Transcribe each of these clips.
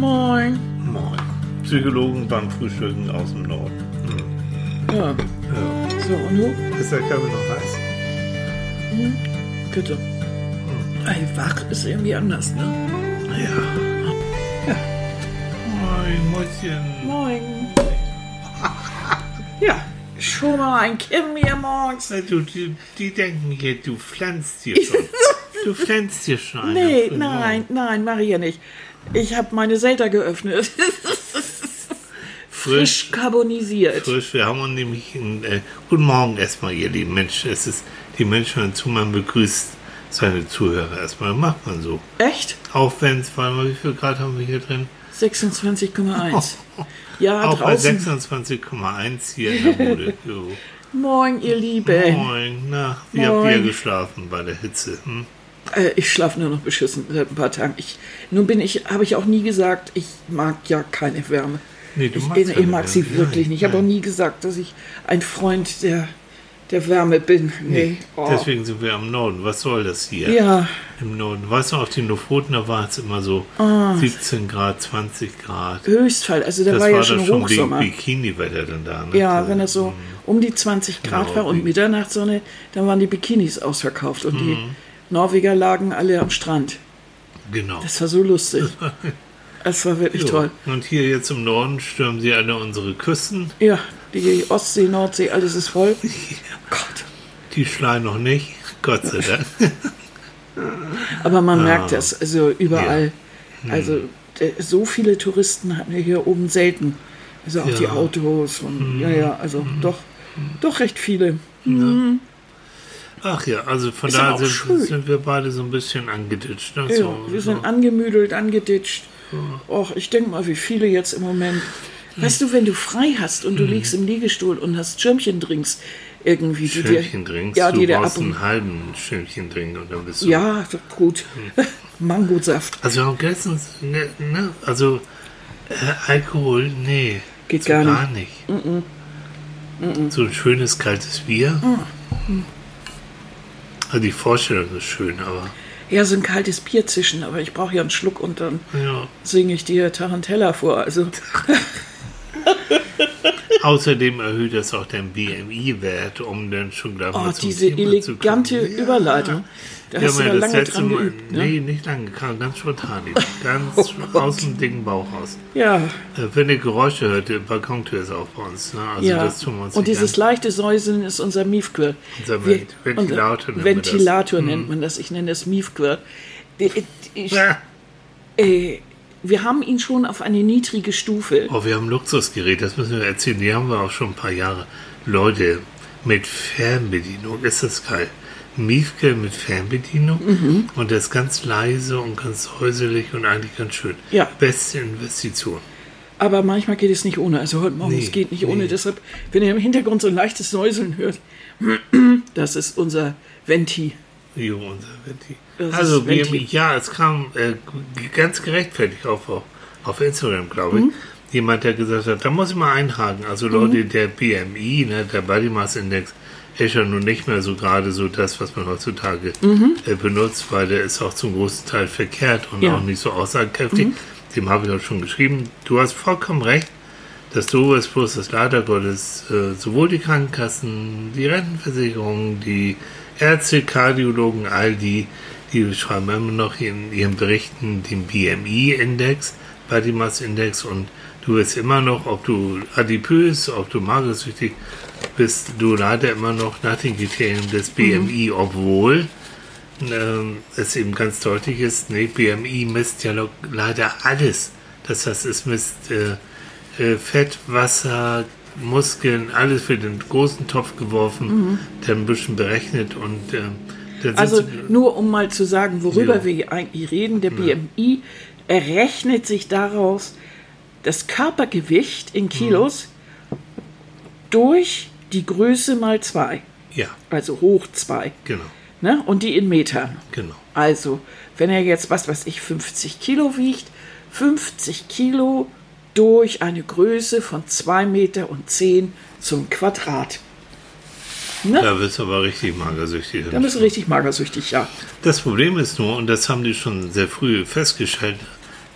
Moin. Moin. Psychologen beim Frühstücken aus dem Norden. Hm. Ja, Ja. so, und du? Ist der Kaffee noch heiß? Bitte. Ey, wach ist irgendwie anders, ne? Ja. Moin, Mäuschen. Moin. ja, schon mal ein Kim hier morgens. Du, die, die denken hier, du pflanzt hier schon. Du pflanzt hier schon. Nee, nein, nein, mach ich ja nicht. Ich habe meine Selter geöffnet. Frisch Frisch. carbonisiert. Frisch, wir haben nämlich in, äh, guten Morgen erstmal, ihr lieben Menschen. Es ist die Menschen hören zu, man begrüßt seine Zuhörer erstmal. Macht man so. Echt? Auch wenn es, warte mal, wie viel Grad haben wir hier drin? 26,1. Ja, Auch bei draußen. 26,1 hier in der Bude. Moin, ihr Lieben. Moin, na, wie habt Moin. ihr geschlafen bei der Hitze? Hm? Äh, ich schlafe nur noch beschissen seit ein paar Tagen. Ich, nun bin ich, habe ich auch nie gesagt, ich mag ja keine Wärme. Nee, du Ich, magst ich, ich mag sie Wärme. wirklich Nein, nicht. Ich habe auch nie gesagt, dass ich ein Freund der, der Wärme bin. Nee. Oh. Deswegen sind wir am Norden. Was soll das hier? Ja, Im Norden. Weißt du, auf den Lofoten, da war es immer so Ah. 17 Grad, 20 Grad. Höchstfall. Also da Das war war ja dann schon schon Hochsommer. Bi- Bikini-Wetter dann da. Ne? Ja, wenn es so um die 20 Grad Genau, war und Mitternachtssonne, dann waren die Bikinis ausverkauft und Mhm. die Norweger lagen alle am Strand. Genau. Das war so lustig. Es war wirklich Jo. toll. Und hier jetzt im Norden stürmen sie alle unsere Küsten. Ja, die Ostsee, Nordsee, alles ist voll. Gott. Die schreien noch nicht. Gott sei Dank. Aber man merkt das, also überall. Hm. Also so viele Touristen hatten wir hier oben selten. Also auch Ja. Hm. die Autos und ja, ja, also doch, doch recht viele. Ach ja, also von daher sind, sind wir beide so ein bisschen angeditscht. Ne? Ja, so, wir so. sind angemüdelt, angeditscht. Och, ich denke mal, wie viele jetzt im Moment. Weißt du, wenn du frei hast und du Hm. liegst im Liegestuhl und hast Schirmchen drinks irgendwie, Schirmchen trinkst, ja, die du ab brauchst und, einen halben Schirmchen trinken und dann bist du. ja, gut. Hm. Mangosaft Also am besten, ne, ne, also äh, Alkohol, nee. Geht so gar gar nicht. So ein schönes kaltes Bier. Mm. Die Vorstellung ist schön, aber ja, so ein kaltes Bier zischen, aber ich brauche ja einen Schluck und dann ja. singe ich dir Tarantella vor. Also Außerdem erhöht das auch den BMI-Wert, um dann schon gleich oh, mal zum diese Thema zu elegante kommen. Ja. Überleitung. Da Ja, hast du da das lange dran Mal, geübt. Ne? Oh Nee, nicht lange, kam ganz spontan. Ganz aus dem dicken Bauch raus. Ja, Äh, Wenn ihr Geräusche hört, die Balkontür ist auch bei uns. Ne? Also ja. das tun wir uns Und dieses an. leichte Säuseln ist unser Miefquirl. Unser Wir- Vent- Ventilator unser. Ventilator nennt man das. Ich nenne das Miefquirl. Die- Ich, Ja. äh, wir haben ihn schon auf eine niedrige Stufe. Oh, wir haben ein Luxusgerät, das müssen wir erzählen. Die haben wir auch schon ein paar Jahre. Leute, mit Fernbedienung, ist das geil. Miefke mit Fernbedienung Mhm. und das ganz leise und ganz häuselig und eigentlich ganz schön. Ja. Beste Investition. Aber manchmal geht es nicht ohne. Also heute Morgen, Nee, es geht nicht nee. ohne. Deshalb, wenn ihr im Hintergrund so ein leichtes Säuseln hört, das ist unser Venti. Jo, unser Venti. Das Also, ist Venti. ja, es kam äh, ganz gerechtfertigt auf, auf, Instagram, glaube Mhm. ich. Jemand, der gesagt hat, da muss ich mal einhaken. Also, Leute, der BMI, ne, der Body Mass Index, ist ja nun nicht mehr so gerade so das, was man heutzutage Mhm. äh, benutzt, weil der ist auch zum großen Teil verkehrt und Ja. auch nicht so aussagekräftig. Mhm. Dem habe ich auch schon geschrieben. Du hast vollkommen recht. Das Doofe ist bloß, dass leider Gottes äh, sowohl die Krankenkassen, die Rentenversicherungen, die Ärzte, Kardiologen, all die, die schreiben immer noch in ihren Berichten den BMI-Index, Body Mass Index und du wirst immer noch, ob du adipös, ob du magersüchtig bist, du leider immer noch nach den Kriterien des BMI, obwohl ähm, es eben ganz deutlich ist, nee, BMI misst ja leider alles. Das heißt, es misst äh, äh, Fett, Wasser, Muskeln, alles für den großen Topf geworfen, dann ein bisschen berechnet und ähm, dann Also nur um mal zu sagen, worüber Ja. wir eigentlich reden, der BMI errechnet sich daraus das Körpergewicht in Kilos durch die Größe mal zwei, ja, also hoch zwei, genau, ne? und die in Metern. genau. Also, wenn er jetzt, was weiß ich, 50 Kilo wiegt, 50 Kilo durch eine Größe von 2 Meter und 10 zum Quadrat. Ne? Da wirst du aber richtig magersüchtig. Da bist du richtig magersüchtig, ja. Das Problem ist nur, und das haben die schon sehr früh festgestellt,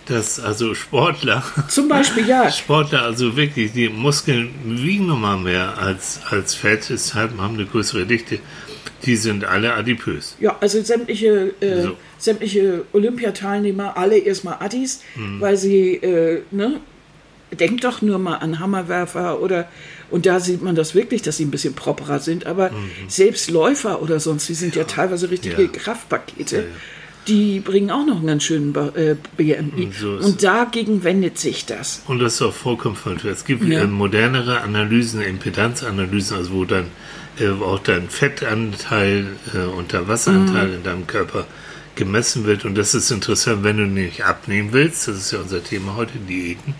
dass also Sportler, Zum Beispiel, ja. Sportler also wirklich, die Muskeln wiegen nochmal mehr als, als Fett, deshalb haben eine größere Dichte. Die sind alle adipös. Ja, also sämtliche, äh, So. sämtliche Olympiateilnehmer, alle erstmal Addis, weil sie, äh, ne, denkt doch nur mal an Hammerwerfer oder, und da sieht man das wirklich, dass sie ein bisschen properer sind, aber selbst Läufer oder sonst, die sind ja, teilweise richtige Ja. Kraftpakete. Ja, ja. Die bringen auch noch einen ganz schönen Ba- äh, BMI. So und dagegen wendet sich das. Und das ist auch vollkommen falsch. Es gibt Ja. äh, modernere Analysen, Impedanzanalysen, also wo dann äh, auch dein Fettanteil äh, und der Wasseranteil Mhm. in deinem Körper gemessen wird. Und das ist interessant, wenn du nicht abnehmen willst, das ist ja unser Thema heute, Diäten,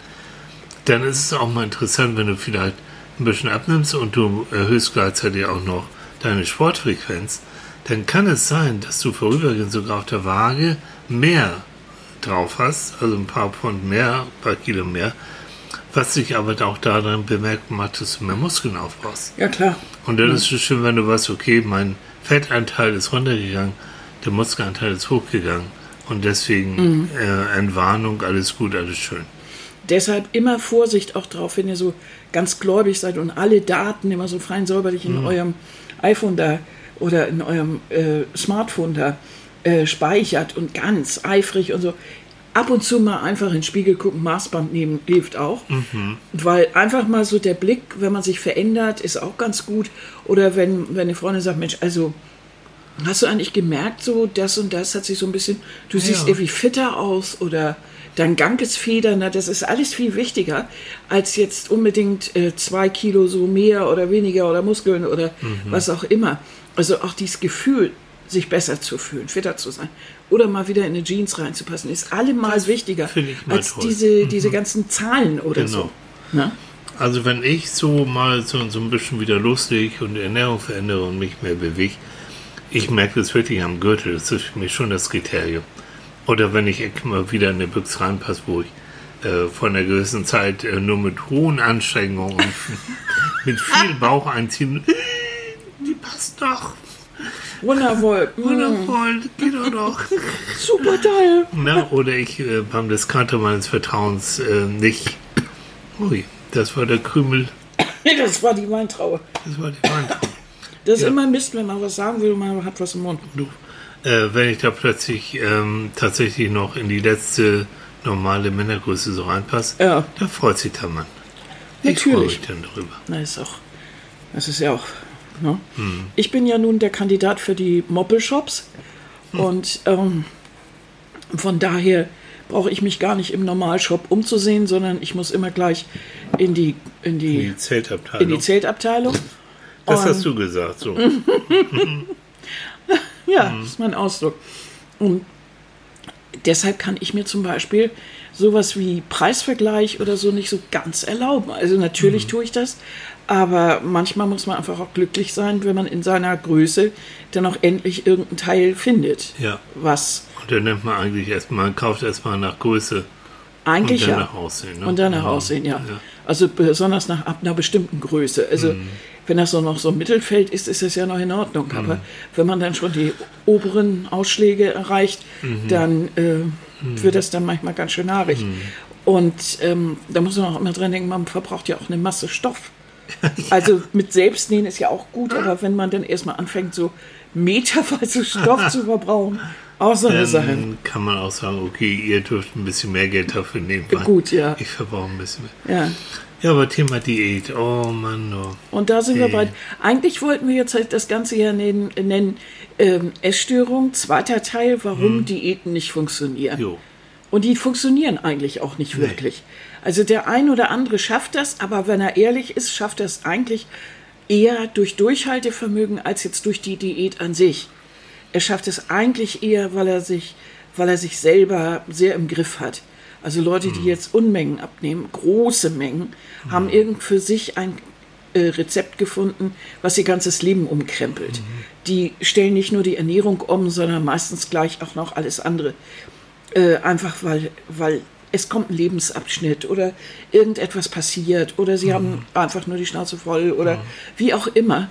dann ist es auch mal interessant, wenn du vielleicht ein bisschen abnimmst und du erhöhst gleichzeitig auch noch deine Sportfrequenz, dann kann es sein, dass du vorübergehend sogar auf der Waage mehr drauf hast, also ein paar Pfund mehr, ein paar Kilo mehr, was sich aber auch daran bemerkbar macht, dass du mehr Muskeln aufbaust. Ja, klar. Und dann ist es schön, wenn du weißt, okay, mein Fettanteil ist runtergegangen, der Muskelanteil ist hochgegangen und deswegen äh, Entwarnung, alles gut, alles schön. Deshalb immer Vorsicht auch drauf, wenn ihr so ganz gläubig seid und alle Daten immer so fein säuberlich in eurem iPhone da oder in eurem äh, Smartphone da äh, speichert und ganz eifrig und so. Ab und zu mal einfach in den Spiegel gucken, Maßband nehmen hilft auch. Weil einfach mal so der Blick, wenn man sich verändert, ist auch ganz gut. Oder wenn, wenn eine Freundin sagt, Mensch, also Hast du eigentlich gemerkt, so das und das hat sich so ein bisschen, du siehst Ja. irgendwie fitter aus oder dein Gang ist federnder, das ist alles viel wichtiger, als jetzt unbedingt äh, zwei Kilo so mehr oder weniger oder Muskeln oder Mhm. was auch immer. Also auch dieses Gefühl, sich besser zu fühlen, fitter zu sein oder mal wieder in eine Jeans reinzupassen, ist allemal wichtiger ich mal als toll. Mhm. diese, diese ganzen Zahlen oder Genau. so. Ne? Also wenn ich so mal so, so ein bisschen wieder lustig und die Ernährung verändere und mich mehr bewege, ich merke das wirklich am Gürtel, das ist für mich schon das Kriterium. Oder wenn ich mal wieder in eine Büchse reinpasse, wo ich äh, von einer gewissen Zeit äh, nur mit hohen Anstrengungen und mit viel Bauch einziehen, die passt doch, Wundervoll. Wundervoll, geht doch doch. super toll. Na, oder ich äh, beim Discounter meines Vertrauens äh, nicht. Ui, das war der Krümel, Das war die Weintraube. das war die Weintraube. Das ist Ja. immer Mist, wenn man was sagen will und man hat was im Mund. Du, äh, wenn ich da plötzlich ähm, tatsächlich noch in die letzte normale Männergröße so reinpasse, Ja. da freut sich der Mann. Ich freue Natürlich. mich dann darüber. Na, ist auch. Das ist ja auch. Ne? Hm. Ich bin ja nun der Kandidat für die Moppelshops Hm. und ähm, von daher brauche ich mich gar nicht im Normalshop umzusehen, sondern ich muss immer gleich in die in die, Die Zeltabteilung. in die Zeltabteilung. das Und- hast du gesagt, so. Ja, Hm. das ist mein Ausdruck. Und deshalb kann ich mir zum Beispiel sowas wie Preisvergleich oder so nicht so ganz erlauben. Also natürlich Hm. tue ich das, aber manchmal muss man einfach auch glücklich sein, wenn man in seiner Größe dann auch endlich irgendein Teil findet. Ja. Was Und dann nimmt man eigentlich erstmal, man kauft erstmal nach Größe eigentlich und dann ja. nach Aussehen. Ne? Und danach Ja. aussehen, ja. Ja. Also besonders nach ab einer bestimmten Größe. Also Mhm. wenn das so noch so Mittelfeld ist, ist das ja noch in Ordnung. Mhm. Aber wenn man dann schon die oberen Ausschläge erreicht, Mhm. dann äh, wird das dann manchmal ganz schön haarig. Und ähm, da muss man auch immer dran denken, man verbraucht ja auch eine Masse Stoff. Also mit Selbstnähen ist ja auch gut, aber wenn man dann erstmal anfängt, so meterweise Stoff zu verbrauchen, auch so eine Sache. Dann kann man auch sagen, okay, ihr dürft ein bisschen mehr Geld dafür nehmen. Gut, ja. Ich verbrauche ein bisschen mehr. Ja. Ja, aber Thema Diät, oh Mann, oh. Und da sind wir Okay. bei. Eigentlich wollten wir jetzt halt das Ganze ja nennen, nennen ähm, Essstörung, zweiter Teil, warum Diäten nicht funktionieren. Hm. Jo. Und die funktionieren eigentlich auch nicht wirklich. Also der ein oder andere schafft das, aber wenn er ehrlich ist, schafft er es eigentlich eher durch Durchhaltevermögen als jetzt durch die Diät an sich. Er schafft es eigentlich eher, weil er sich, weil er sich selber sehr im Griff hat. Also Leute, die jetzt Unmengen abnehmen, große Mengen, haben irgend für sich ein äh, Rezept gefunden, was ihr ganzes Leben umkrempelt. Die stellen nicht nur die Ernährung um, sondern meistens gleich auch noch alles andere. Äh, einfach weil, weil es kommt ein Lebensabschnitt oder irgendetwas passiert oder sie haben einfach nur die Schnauze voll oder wie auch immer.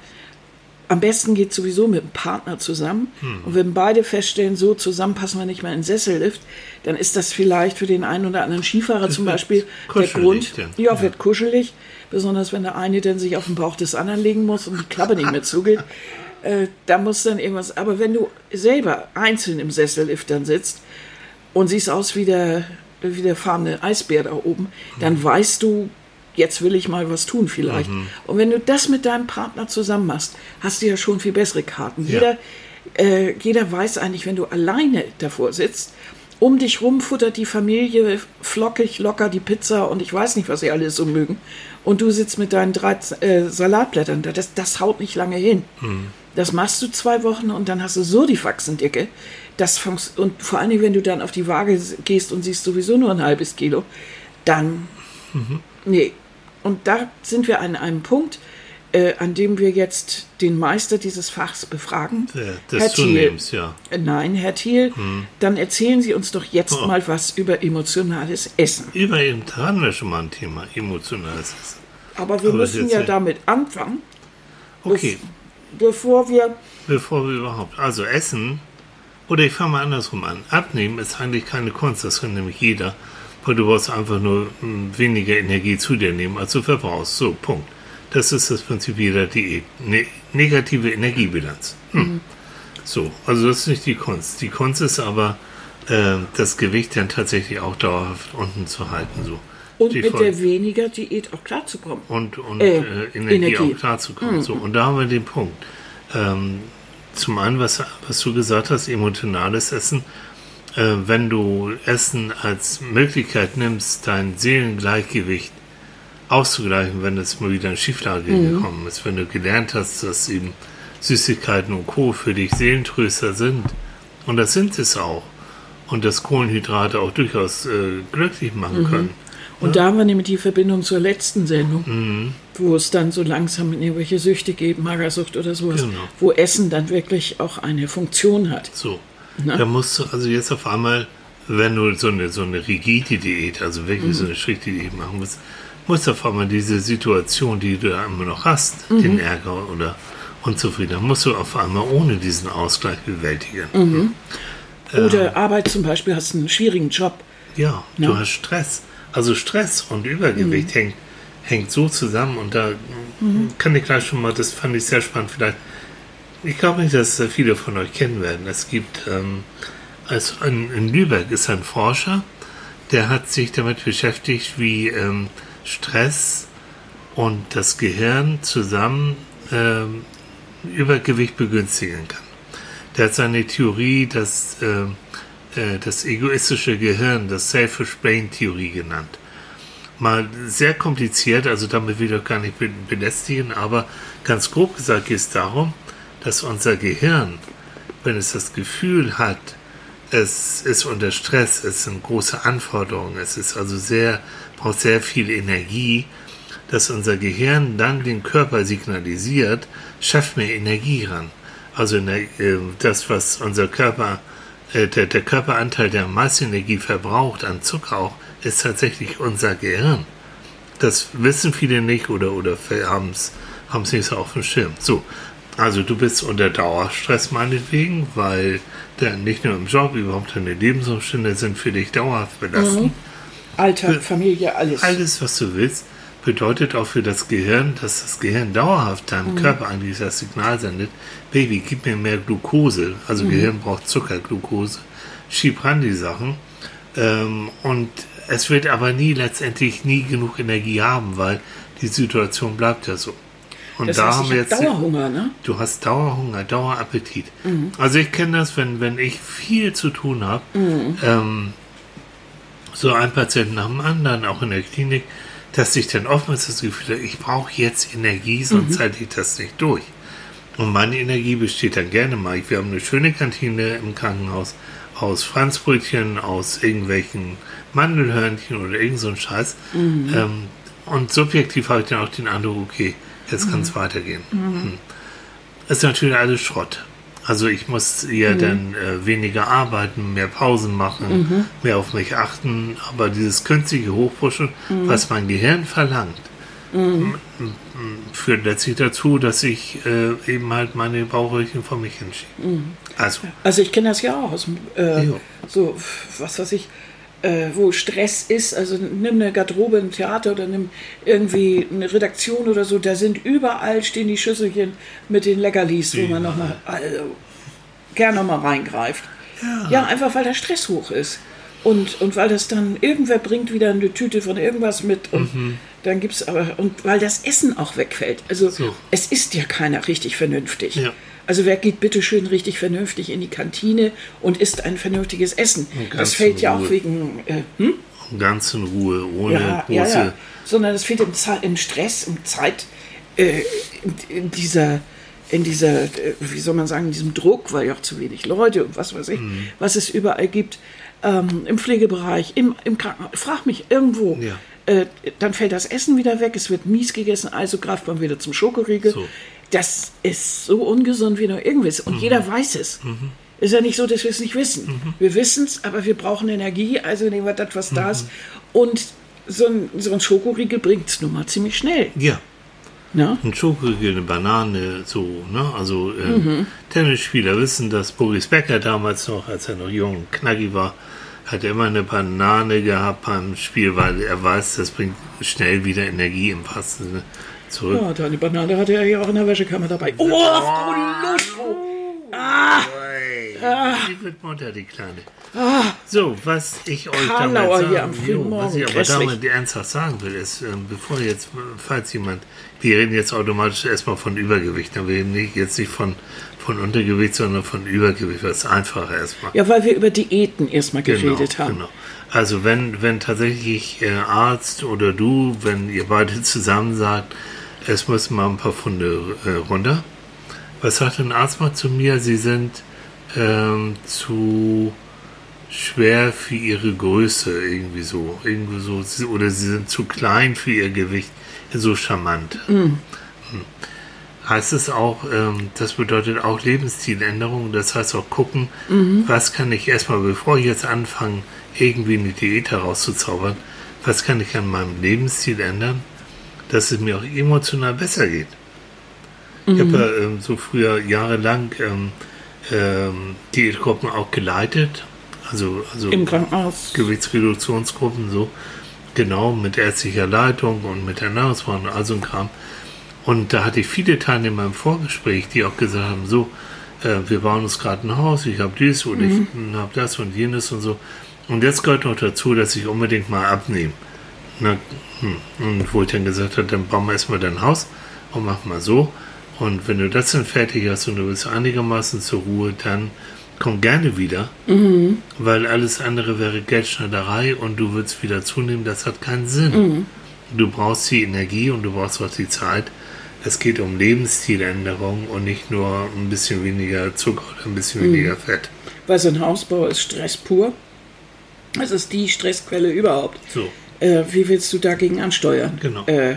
am besten geht sowieso mit einem Partner zusammen. Und wenn beide feststellen, so zusammen passen wir nicht mehr in den Sessellift, dann ist das vielleicht für den einen oder anderen Skifahrer zum Beispiel der Grund. dann. Ja, Ja. wird kuschelig. Besonders wenn der eine dann sich auf den Bauch des anderen legen muss und die Klappe nicht mehr zugeht. Äh, da muss dann irgendwas. Aber wenn du selber einzeln im Sessellift dann sitzt und siehst aus wie der, wie der fahrende Eisbär da oben, dann weißt du, jetzt will ich mal was tun vielleicht. Und wenn du das mit deinem Partner zusammen machst, hast du ja schon viel bessere Karten. Ja. Jeder, äh, jeder weiß eigentlich, wenn du alleine davor sitzt, um dich rum futtert die Familie flockig locker die Pizza und ich weiß nicht, was sie alle so mögen. Und du sitzt mit deinen drei äh, Salatblättern da. Das, das haut nicht lange hin. Das machst du zwei Wochen und dann hast du so die Faxendicke. Das und vor allen Dingen, wenn du dann auf die Waage gehst und siehst sowieso nur ein halbes Kilo, dann nee. Und da sind wir an einem Punkt, äh, an dem wir jetzt den Meister dieses Fachs befragen. Der- Herr Des Thiel. Zunehmens, ja. Äh, Nein, Herr Thiel, dann erzählen Sie uns doch jetzt Oh. mal was über emotionales Essen. Über eben hatten wir schon mal ein Thema, emotionales Essen. Aber wir Aber müssen ja- damit anfangen, Okay, bevor wir. bevor wir überhaupt, also Essen, oder ich fange mal andersrum an. Abnehmen ist eigentlich keine Kunst, das kann nämlich jeder, weil du brauchst einfach nur mh, weniger Energie zu dir nehmen, als du verbrauchst. So, Punkt. Das ist das Prinzip jeder Diät. Ne negative Energiebilanz. Hm. So, also das ist nicht die Kunst. Die Kunst ist aber, äh, das Gewicht dann tatsächlich auch dauerhaft unten zu halten. So. Und Die mit Voll- der weniger Diät auch klarzukommen. und, und Äh, äh, Energie, Energie. auch klarzukommen. So, und da haben wir den Punkt. Ähm, zum einen, was, was du gesagt hast, emotionales Essen. Äh, wenn du Essen als Möglichkeit nimmst, dein Seelengleichgewicht auszugleichen, wenn es mal wieder in Schieflage gekommen ist, wenn du gelernt hast, dass eben Süßigkeiten und Co. für dich Seelentröster sind. Und das sind es auch. Und dass Kohlenhydrate auch durchaus äh, glücklich machen können. Und da haben wir nämlich die Verbindung zur letzten Sendung, Mhm. Wo es dann so langsam in irgendwelche Süchte geht, Magersucht oder sowas, Genau. wo Essen dann wirklich auch eine Funktion hat. So. Na? Da musst du also jetzt auf einmal, wenn du so eine, so eine rigide Diät, also wirklich so eine strikte Diät machen musst, musst du auf einmal diese Situation, die du ja immer noch hast, den Ärger oder Unzufriedenheit, musst du auf einmal ohne diesen Ausgleich bewältigen. Oder Arbeit zum Beispiel, hast einen schwierigen Job. Ja, du hast Stress. Also Stress und Übergewicht hängt, hängt so zusammen und da kann ich gleich schon mal, das fand ich sehr spannend, vielleicht, ich glaube nicht, dass äh, viele von euch kennen werden. Es gibt, ähm, also in, in Lübeck ist ein Forscher, der hat sich damit beschäftigt, wie ähm, Stress und das Gehirn zusammen ähm, Übergewicht begünstigen kann. Der hat seine Theorie, dass äh, äh, das egoistische Gehirn, das Selfish Brain Theorie genannt. Mal sehr kompliziert, also damit will ich auch gar nicht be- belästigen, aber ganz grob gesagt geht es darum, dass unser Gehirn, wenn es das Gefühl hat, es ist unter Stress, es sind große Anforderungen, es ist also sehr, braucht sehr viel Energie, dass unser Gehirn dann den Körper signalisiert, schafft mehr Energie ran. Also in der, äh, das, was unser Körper, äh, der, der Körperanteil, der am meisten Energie verbraucht, an Zucker auch, ist tatsächlich unser Gehirn. Das wissen viele nicht oder, oder haben es nicht so auf dem Schirm. So, also du bist unter Dauerstress meinetwegen, weil der nicht nur im Job, überhaupt deine Lebensumstände sind für dich dauerhaft belastend. Alltag, Familie, alles. Alles, was du willst, bedeutet auch für das Gehirn, dass das Gehirn dauerhaft deinem Körper eigentlich das Signal sendet, Baby, gib mir mehr Glucose. Also Gehirn braucht Zucker, Glucose. Schieb ran die Sachen. Ähm, und es wird aber nie letztendlich nie genug Energie haben, weil die Situation bleibt ja so. Und das da heißt, haben wir jetzt Dauerhunger, ne? Du hast Dauerhunger, Dauerappetit. Also ich kenne das, wenn, wenn ich viel zu tun habe, ähm, so ein Patient nach dem anderen, auch in der Klinik, dass ich dann oftmals das Gefühl habe, ich brauche jetzt Energie, sonst halte ich das nicht durch. Und meine Energie besteht dann gerne mal. Wir haben eine schöne Kantine im Krankenhaus aus Franzbrötchen, aus irgendwelchen Mandelhörnchen oder irgend so ein Scheiß. Ähm, und subjektiv habe ich dann auch den Eindruck, okay, jetzt kann es weitergehen. Mhm. Ist natürlich alles Schrott. Also ich muss ja dann äh, weniger arbeiten, mehr Pausen machen, mehr auf mich achten. Aber dieses künstliche Hochpushen, was mein Gehirn verlangt, m- m- führt letztlich dazu, dass ich äh, eben halt meine Bauchröhrchen vor mich hinschiebe. Also, Also ich kenne das ja auch aus äh, Ja. so, was weiß ich, äh, wo Stress ist, also nimm eine Garderobe im Theater oder nimm irgendwie eine Redaktion oder so, da sind überall stehen die Schüsselchen mit den Leckerlis, wo man nochmal also, gerne nochmal reingreift. Ja. einfach weil der Stress hoch ist. Und, und weil das dann, irgendwer bringt wieder eine Tüte von irgendwas mit und Mhm. dann gibt es aber, und weil das Essen auch wegfällt. Also So. es ist ja keiner richtig vernünftig. Ja. Also wer geht bitte schön richtig vernünftig in die Kantine und isst ein vernünftiges Essen? Das fällt ja auch wegen, äh, hm? ganz in Ruhe, ohne ja, ja, große. ja, sondern es fehlt im, im Stress, im Zeit, äh, in, in dieser, in dieser, äh, wie soll man sagen, in diesem Druck, weil ja auch zu wenig Leute und was weiß ich, Mhm. was es überall gibt, ähm, im Pflegebereich, im, im Krankenhaus. Frag mich irgendwo. Ja. Äh, dann fällt das Essen wieder weg, es wird mies gegessen, also greift man wieder zum Schokoriegel. So. Das ist so ungesund wie nur irgendwas. Und jeder weiß es. Ist ja nicht so, dass wir es nicht wissen. Wir wissen es, aber wir brauchen Energie, also nehmen wir das, was da ist. Und so ein, so ein Schokoriegel bringt es nun mal ziemlich schnell. Ja, Ne? ein Schokoriegel, eine Banane, so, ne? Also äh, Mhm. Tennisspieler wissen, dass Boris Becker damals noch, als er noch jung und knackig war, hat er immer eine Banane gehabt beim Spiel, weil er weiß, das bringt schnell wieder Energie im wahrsten Sinne zurück. Ja, deine Banane hatte er ja auch in der Wäschekammer dabei. Oh, Frau Lustro! Die wird munter, die Kleine. So, was ich euch Ah. Karlauer damit sagen, jo, was ich aber grässlich. damit ernsthaft sagen will, ist, ähm, bevor jetzt, falls jemand, wir reden jetzt automatisch erstmal von Übergewicht, wir reden jetzt nicht von, von Untergewicht, sondern von Übergewicht, was einfacher erstmal. Ja, weil wir über Diäten erstmal geredet haben. Genau. Also wenn, wenn tatsächlich äh, Arzt oder du, wenn ihr beide zusammen sagt, es müssen mal ein paar Funde äh, runter. Was sagt ein Arzt mal zu mir? Sie sind ähm, zu schwer für ihre Größe, irgendwie so. Irgendwie so. Oder sie sind zu klein für ihr Gewicht. So charmant. Hm. Heißt es auch, ähm, das bedeutet auch Lebensstiländerung. Das heißt auch gucken, was kann ich erstmal, bevor ich jetzt anfange, irgendwie eine Diät herauszuzaubern, was kann ich an meinem Lebensstil ändern, dass es mir auch emotional besser geht. Ich habe ja ähm, so früher jahrelang ähm, ähm, Diätgruppen auch geleitet, also, also Im Krankenhaus. Gewichtsreduktionsgruppen, so genau mit ärztlicher Leitung und mit Ernährungsplan und all so ein Kram. Und da hatte ich viele Teilnehmer im Vorgespräch, die auch gesagt haben, so, äh, wir bauen uns gerade ein Haus, ich habe dies und ich habe das und jenes und so. Und jetzt gehört noch dazu, dass ich unbedingt mal abnehme. Na, hm. Und wo ich dann gesagt habe, dann bauen wir erstmal dein Haus und machen mal so. Und wenn du das dann fertig hast und du bist einigermaßen zur Ruhe, dann komm gerne wieder, weil alles andere wäre Geldschneiderei und du würdest wieder zunehmen. Das hat keinen Sinn. Du brauchst die Energie und du brauchst auch die Zeit. Es geht um Lebensstiländerung und nicht nur ein bisschen weniger Zucker oder ein bisschen weniger Fett. Weil so ein Hausbau ist Stress pur. Das ist die Stressquelle überhaupt. So. Äh, wie willst du dagegen ansteuern? Genau. Äh,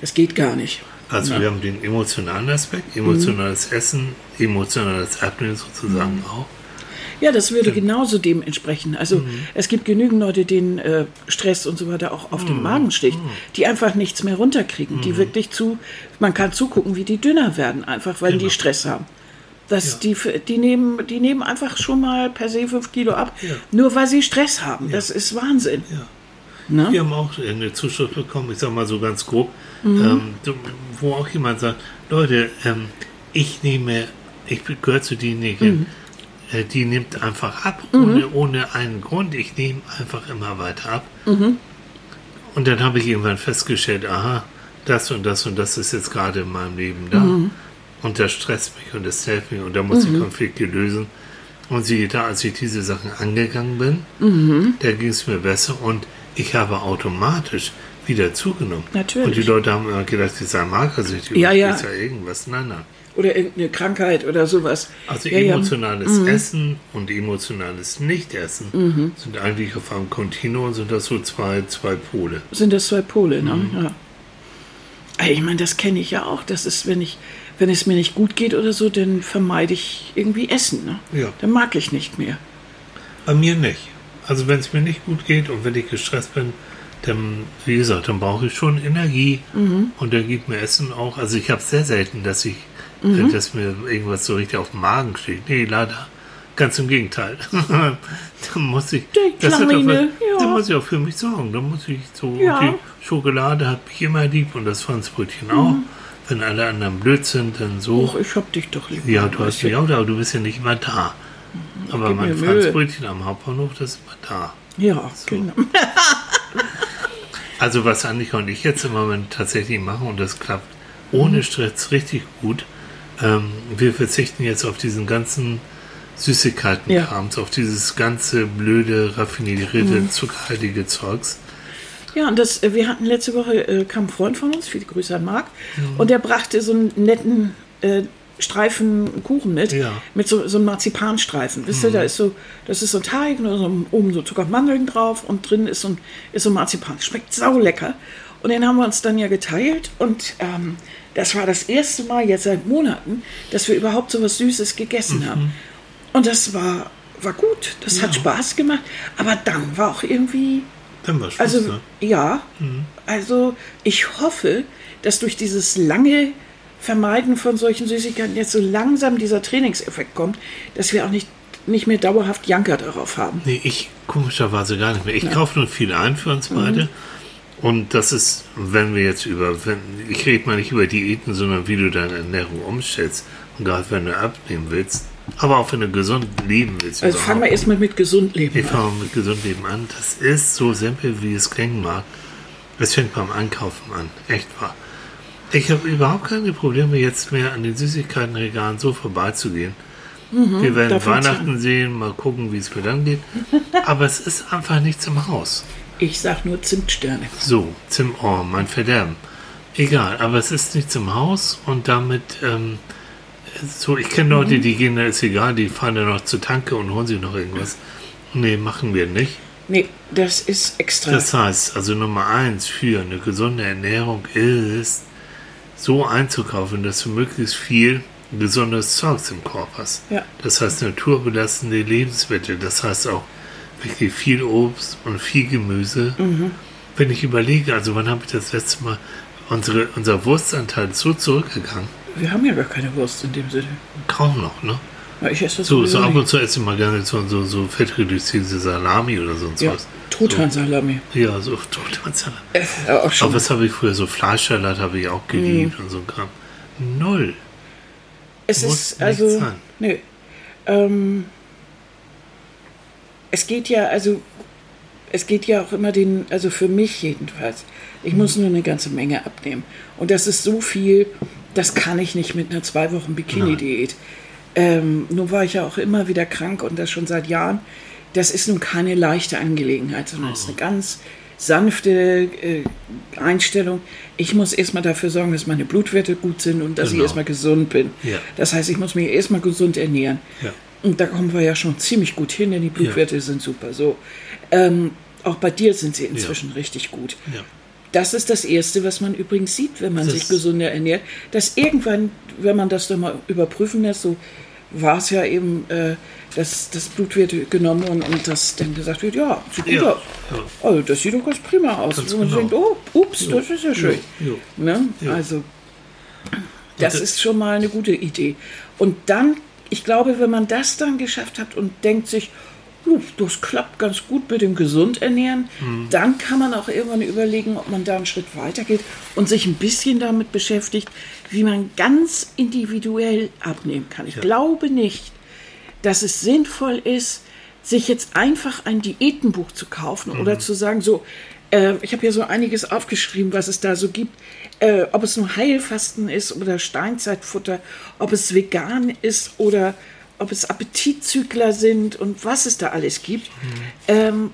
das geht gar nicht. Also wir haben den emotionalen Aspekt, emotionales Essen, emotionales Abnehmen sozusagen auch. Ja, das würde genauso dem entsprechen. Also es gibt genügend Leute, denen äh, Stress und so weiter auch auf den Magen sticht, die einfach nichts mehr runterkriegen, die wirklich zu, man kann zugucken, wie die dünner werden, einfach weil die Stress haben. Das, die, die, nehmen, die nehmen einfach schon mal per se fünf Kilo ab, nur weil sie Stress haben. Das ist Wahnsinn. Ja. Ne? Wir haben auch eine Zuschrift bekommen, ich sag mal so ganz grob, ähm, so, wo auch jemand sagt, Leute, ähm, ich nehme, ich gehöre zu denjenigen, äh, die nimmt einfach ab, ohne, ohne einen Grund. Ich nehme einfach immer weiter ab. Und dann habe ich irgendwann festgestellt, aha, das und das und das ist jetzt gerade in meinem Leben da. Und das stresst mich und das hilft mir und da muss ich Konflikte lösen. Und siehe da, als ich diese Sachen angegangen bin, da ging es mir besser und ich habe automatisch wieder zugenommen. Natürlich. Und die Leute haben immer gedacht, ich sei magersüchtig. Ja, ja. ist ja irgendwas. Nein, nein. Oder irgendeine Krankheit oder sowas. Also ja, Mhm. ja. emotionales Essen und emotionales Nichtessen Mhm. sind eigentlich auf einem Kontinuum, sind das so zwei, zwei Pole. sind das zwei Pole, ne? Mhm. Ja. Ey, Ich meine, das kenne ich ja auch. Das ist, wenn ich, wenn es mir nicht gut geht oder so, dann vermeide ich irgendwie Essen. Ne? Ja. Dann mag ich nicht mehr. Bei mir nicht. Also wenn es mir nicht gut geht und wenn ich gestresst bin, dann, wie gesagt, dann brauche ich schon Energie Mhm. und dann gibt mir Essen auch. Also ich habe sehr selten, dass ich, Mhm. dass mir irgendwas so richtig auf dem Magen steht. Nee, leider. Ganz im Gegenteil. da muss ich, das hat auch ja. da muss ich auch für mich sorgen. Da muss ich so, Ja. die Schokolade hat mich immer lieb und das Franzbrötchen auch. Mhm. Wenn alle anderen blöd sind, dann so. Och, ich hab dich doch lieb. Ja, du hast mich auch da, aber du bist ja nicht immer da. Aber gib mein. Franzbrötchen am Hauptbahnhof, das ist immer da. Ja, genau. Also was Annika und ich jetzt im Moment tatsächlich machen und das klappt ohne Stress richtig gut. Ähm, wir verzichten jetzt auf diesen ganzen Süßigkeiten-Krams, auf dieses ganze blöde, raffinierte, zuckerhaltige Zeugs. Ja, und das, äh, wir hatten letzte Woche, äh, kam ein Freund von uns, viele Grüße an Marc, und der brachte so einen netten äh, Streifen Kuchen mit, Ja. mit so, so einem Marzipanstreifen. Wisst ihr, da ist so, das ist so Teig, und so, oben so Zucker und Mandeln drauf und drin ist so ein, ist so Marzipan. Schmeckt sau lecker. Und den haben wir uns dann ja geteilt und ähm, das war das erste Mal jetzt seit Monaten, dass wir überhaupt so was Süßes gegessen haben. Und das war, war gut, das hat Spaß gemacht, aber dann war auch irgendwie Dann war Schluss, also ne? ja, also ich hoffe, dass durch dieses lange Vermeiden von solchen Süßigkeiten jetzt so langsam dieser Trainingseffekt kommt, dass wir auch nicht, nicht mehr dauerhaft Janker darauf haben. Nee, ich komischerweise gar nicht mehr. Ich kaufe nur viel ein für uns beide. Und das ist, wenn wir jetzt über, wenn, ich rede mal nicht über Diäten, sondern wie du deine Ernährung umstellst. Und gerade wenn du abnehmen willst, aber auch wenn du gesund leben willst. Also fangen wir erstmal mit gesund leben Ich an. fange mal mit gesund leben an. Das ist so simpel, wie es klingen mag. Es fängt beim Einkaufen an. Echt wahr. Ich habe überhaupt keine Probleme, jetzt mehr an den Süßigkeitenregalen so vorbeizugehen. Wir werden Weihnachten sehen, mal gucken, wie es mir dann geht. Aber es ist einfach nichts im Haus. Ich sag nur Zimtsterne. So, Zim, oh, mein Verderben. Egal, aber es ist nichts im Haus und damit, ähm, so, ich kenne Leute, die gehen, da ist egal, die fahren dann noch zur Tanke und holen sich noch irgendwas. Nee, machen wir nicht. Nee, das ist extra. Das heißt, also Nummer eins für eine gesunde Ernährung ist, so einzukaufen, dass du möglichst viel gesundes Zeugs im Korb hast. Ja. Das heißt naturbelassene Lebensmittel, das heißt auch wirklich viel Obst und viel Gemüse. Mhm. Wenn ich überlege, also wann habe ich das letzte Mal, unsere, unser Wurstanteil ist so zurückgegangen, wir haben ja gar keine Wurst in dem Sinne. kaum noch, ne? Ja, ich esse das So, so ab und zu esse ich mal gerne so, so, so fettreduzierte Salami oder so ein Ja, Zeugs. Truthahn-Salami. Ja, so Truthahn-Salami. Äh, auch schon. Aber was habe ich früher? So Fleischsalat habe ich auch geliebt und so ein Kram. Null. Es Muss ist also. sein. Nö. Ähm, es geht ja, also. Es geht ja auch immer den, also für mich jedenfalls. Ich muss nur eine ganze Menge abnehmen. Und das ist so viel, das kann ich nicht mit einer zwei Wochen Bikini-Diät. Ähm, nun war ich ja auch immer wieder krank und das schon seit Jahren. Das ist nun keine leichte Angelegenheit, sondern es ist eine ganz sanfte äh, Einstellung. Ich muss erstmal dafür sorgen, dass meine Blutwerte gut sind und dass ich Genau. erstmal gesund bin. Ja. Das heißt, ich muss mich erstmal gesund ernähren. Ja. Und da kommen wir ja schon ziemlich gut hin, denn die Blutwerte sind super. So. Ähm, auch bei dir sind sie inzwischen richtig gut. Ja. Das ist das Erste, was man übrigens sieht, wenn man Das sich gesünder ernährt, dass irgendwann, wenn man das dann mal überprüfen lässt, so war es ja eben, äh, dass das Blutwerte genommen wurden und dass dann gesagt wird, ja, sieht gut Ja, aus. Also das sieht doch ganz prima aus. Ganz und man genau. denkt, oh, ups, das ist ja schön. Jo, Ne? Ja. Also das das- ist schon mal eine gute Idee. Und dann, ich glaube, wenn man das dann geschafft hat und denkt sich, "Uh, das klappt ganz gut mit dem Gesundernähren, Mhm. dann kann man auch irgendwann überlegen, ob man da einen Schritt weitergeht und sich ein bisschen damit beschäftigt, wie man ganz individuell abnehmen kann. Ich glaube nicht, dass es sinnvoll ist, sich jetzt einfach ein Diätenbuch zu kaufen Mhm. oder zu sagen, so, äh, ich habe hier so einiges aufgeschrieben, was es da so gibt, äh, ob es nur Heilfasten ist oder Steinzeitfutter, ob es vegan ist oder ob es Appetitzügler sind und was es da alles gibt. Ähm,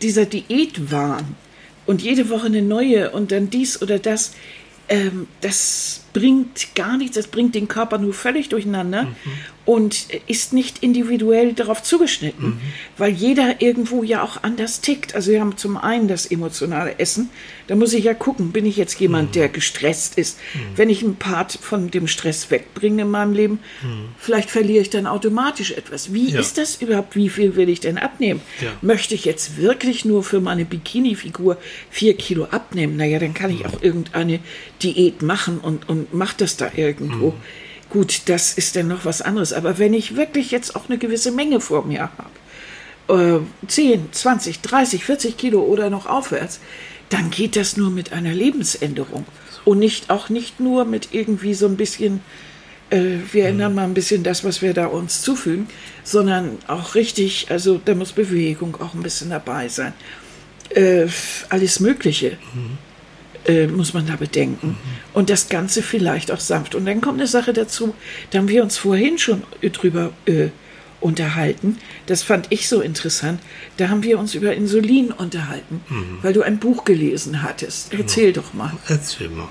dieser Diätwahn und jede Woche eine neue und dann dies oder das, ähm, das bringt gar nichts, das bringt den Körper nur völlig durcheinander. Und ist nicht individuell darauf zugeschnitten, weil jeder irgendwo ja auch anders tickt. Also wir haben zum einen das emotionale Essen, da muss ich ja gucken, bin ich jetzt jemand, der gestresst ist. Wenn ich einen Part von dem Stress wegbringe in meinem Leben, vielleicht verliere ich dann automatisch etwas. Wie Ja. ist das überhaupt? Wie viel will ich denn abnehmen? Ja. Möchte ich jetzt wirklich nur für meine Bikini-Figur vier Kilo abnehmen? Naja, dann kann ich auch irgendeine Diät machen und, und mach das da irgendwo. Gut, das ist dann noch was anderes. Aber wenn ich wirklich jetzt auch eine gewisse Menge vor mir habe, äh, 10, 20, 30, 40 Kilo oder noch aufwärts, dann geht das nur mit einer Lebensänderung. Und nicht, auch nicht nur mit irgendwie so ein bisschen, äh, wir ändern mal ein bisschen das, was wir da uns zufügen, sondern auch richtig, also da muss Bewegung auch ein bisschen dabei sein. Äh, alles Mögliche äh, muss man da bedenken. Und das Ganze vielleicht auch sanft. Und dann kommt eine Sache dazu, da haben wir uns vorhin schon drüber äh, unterhalten. Das fand ich so interessant. Da haben wir uns über Insulin unterhalten, weil du ein Buch gelesen hattest. Erzähl doch mal. Erzähl mal.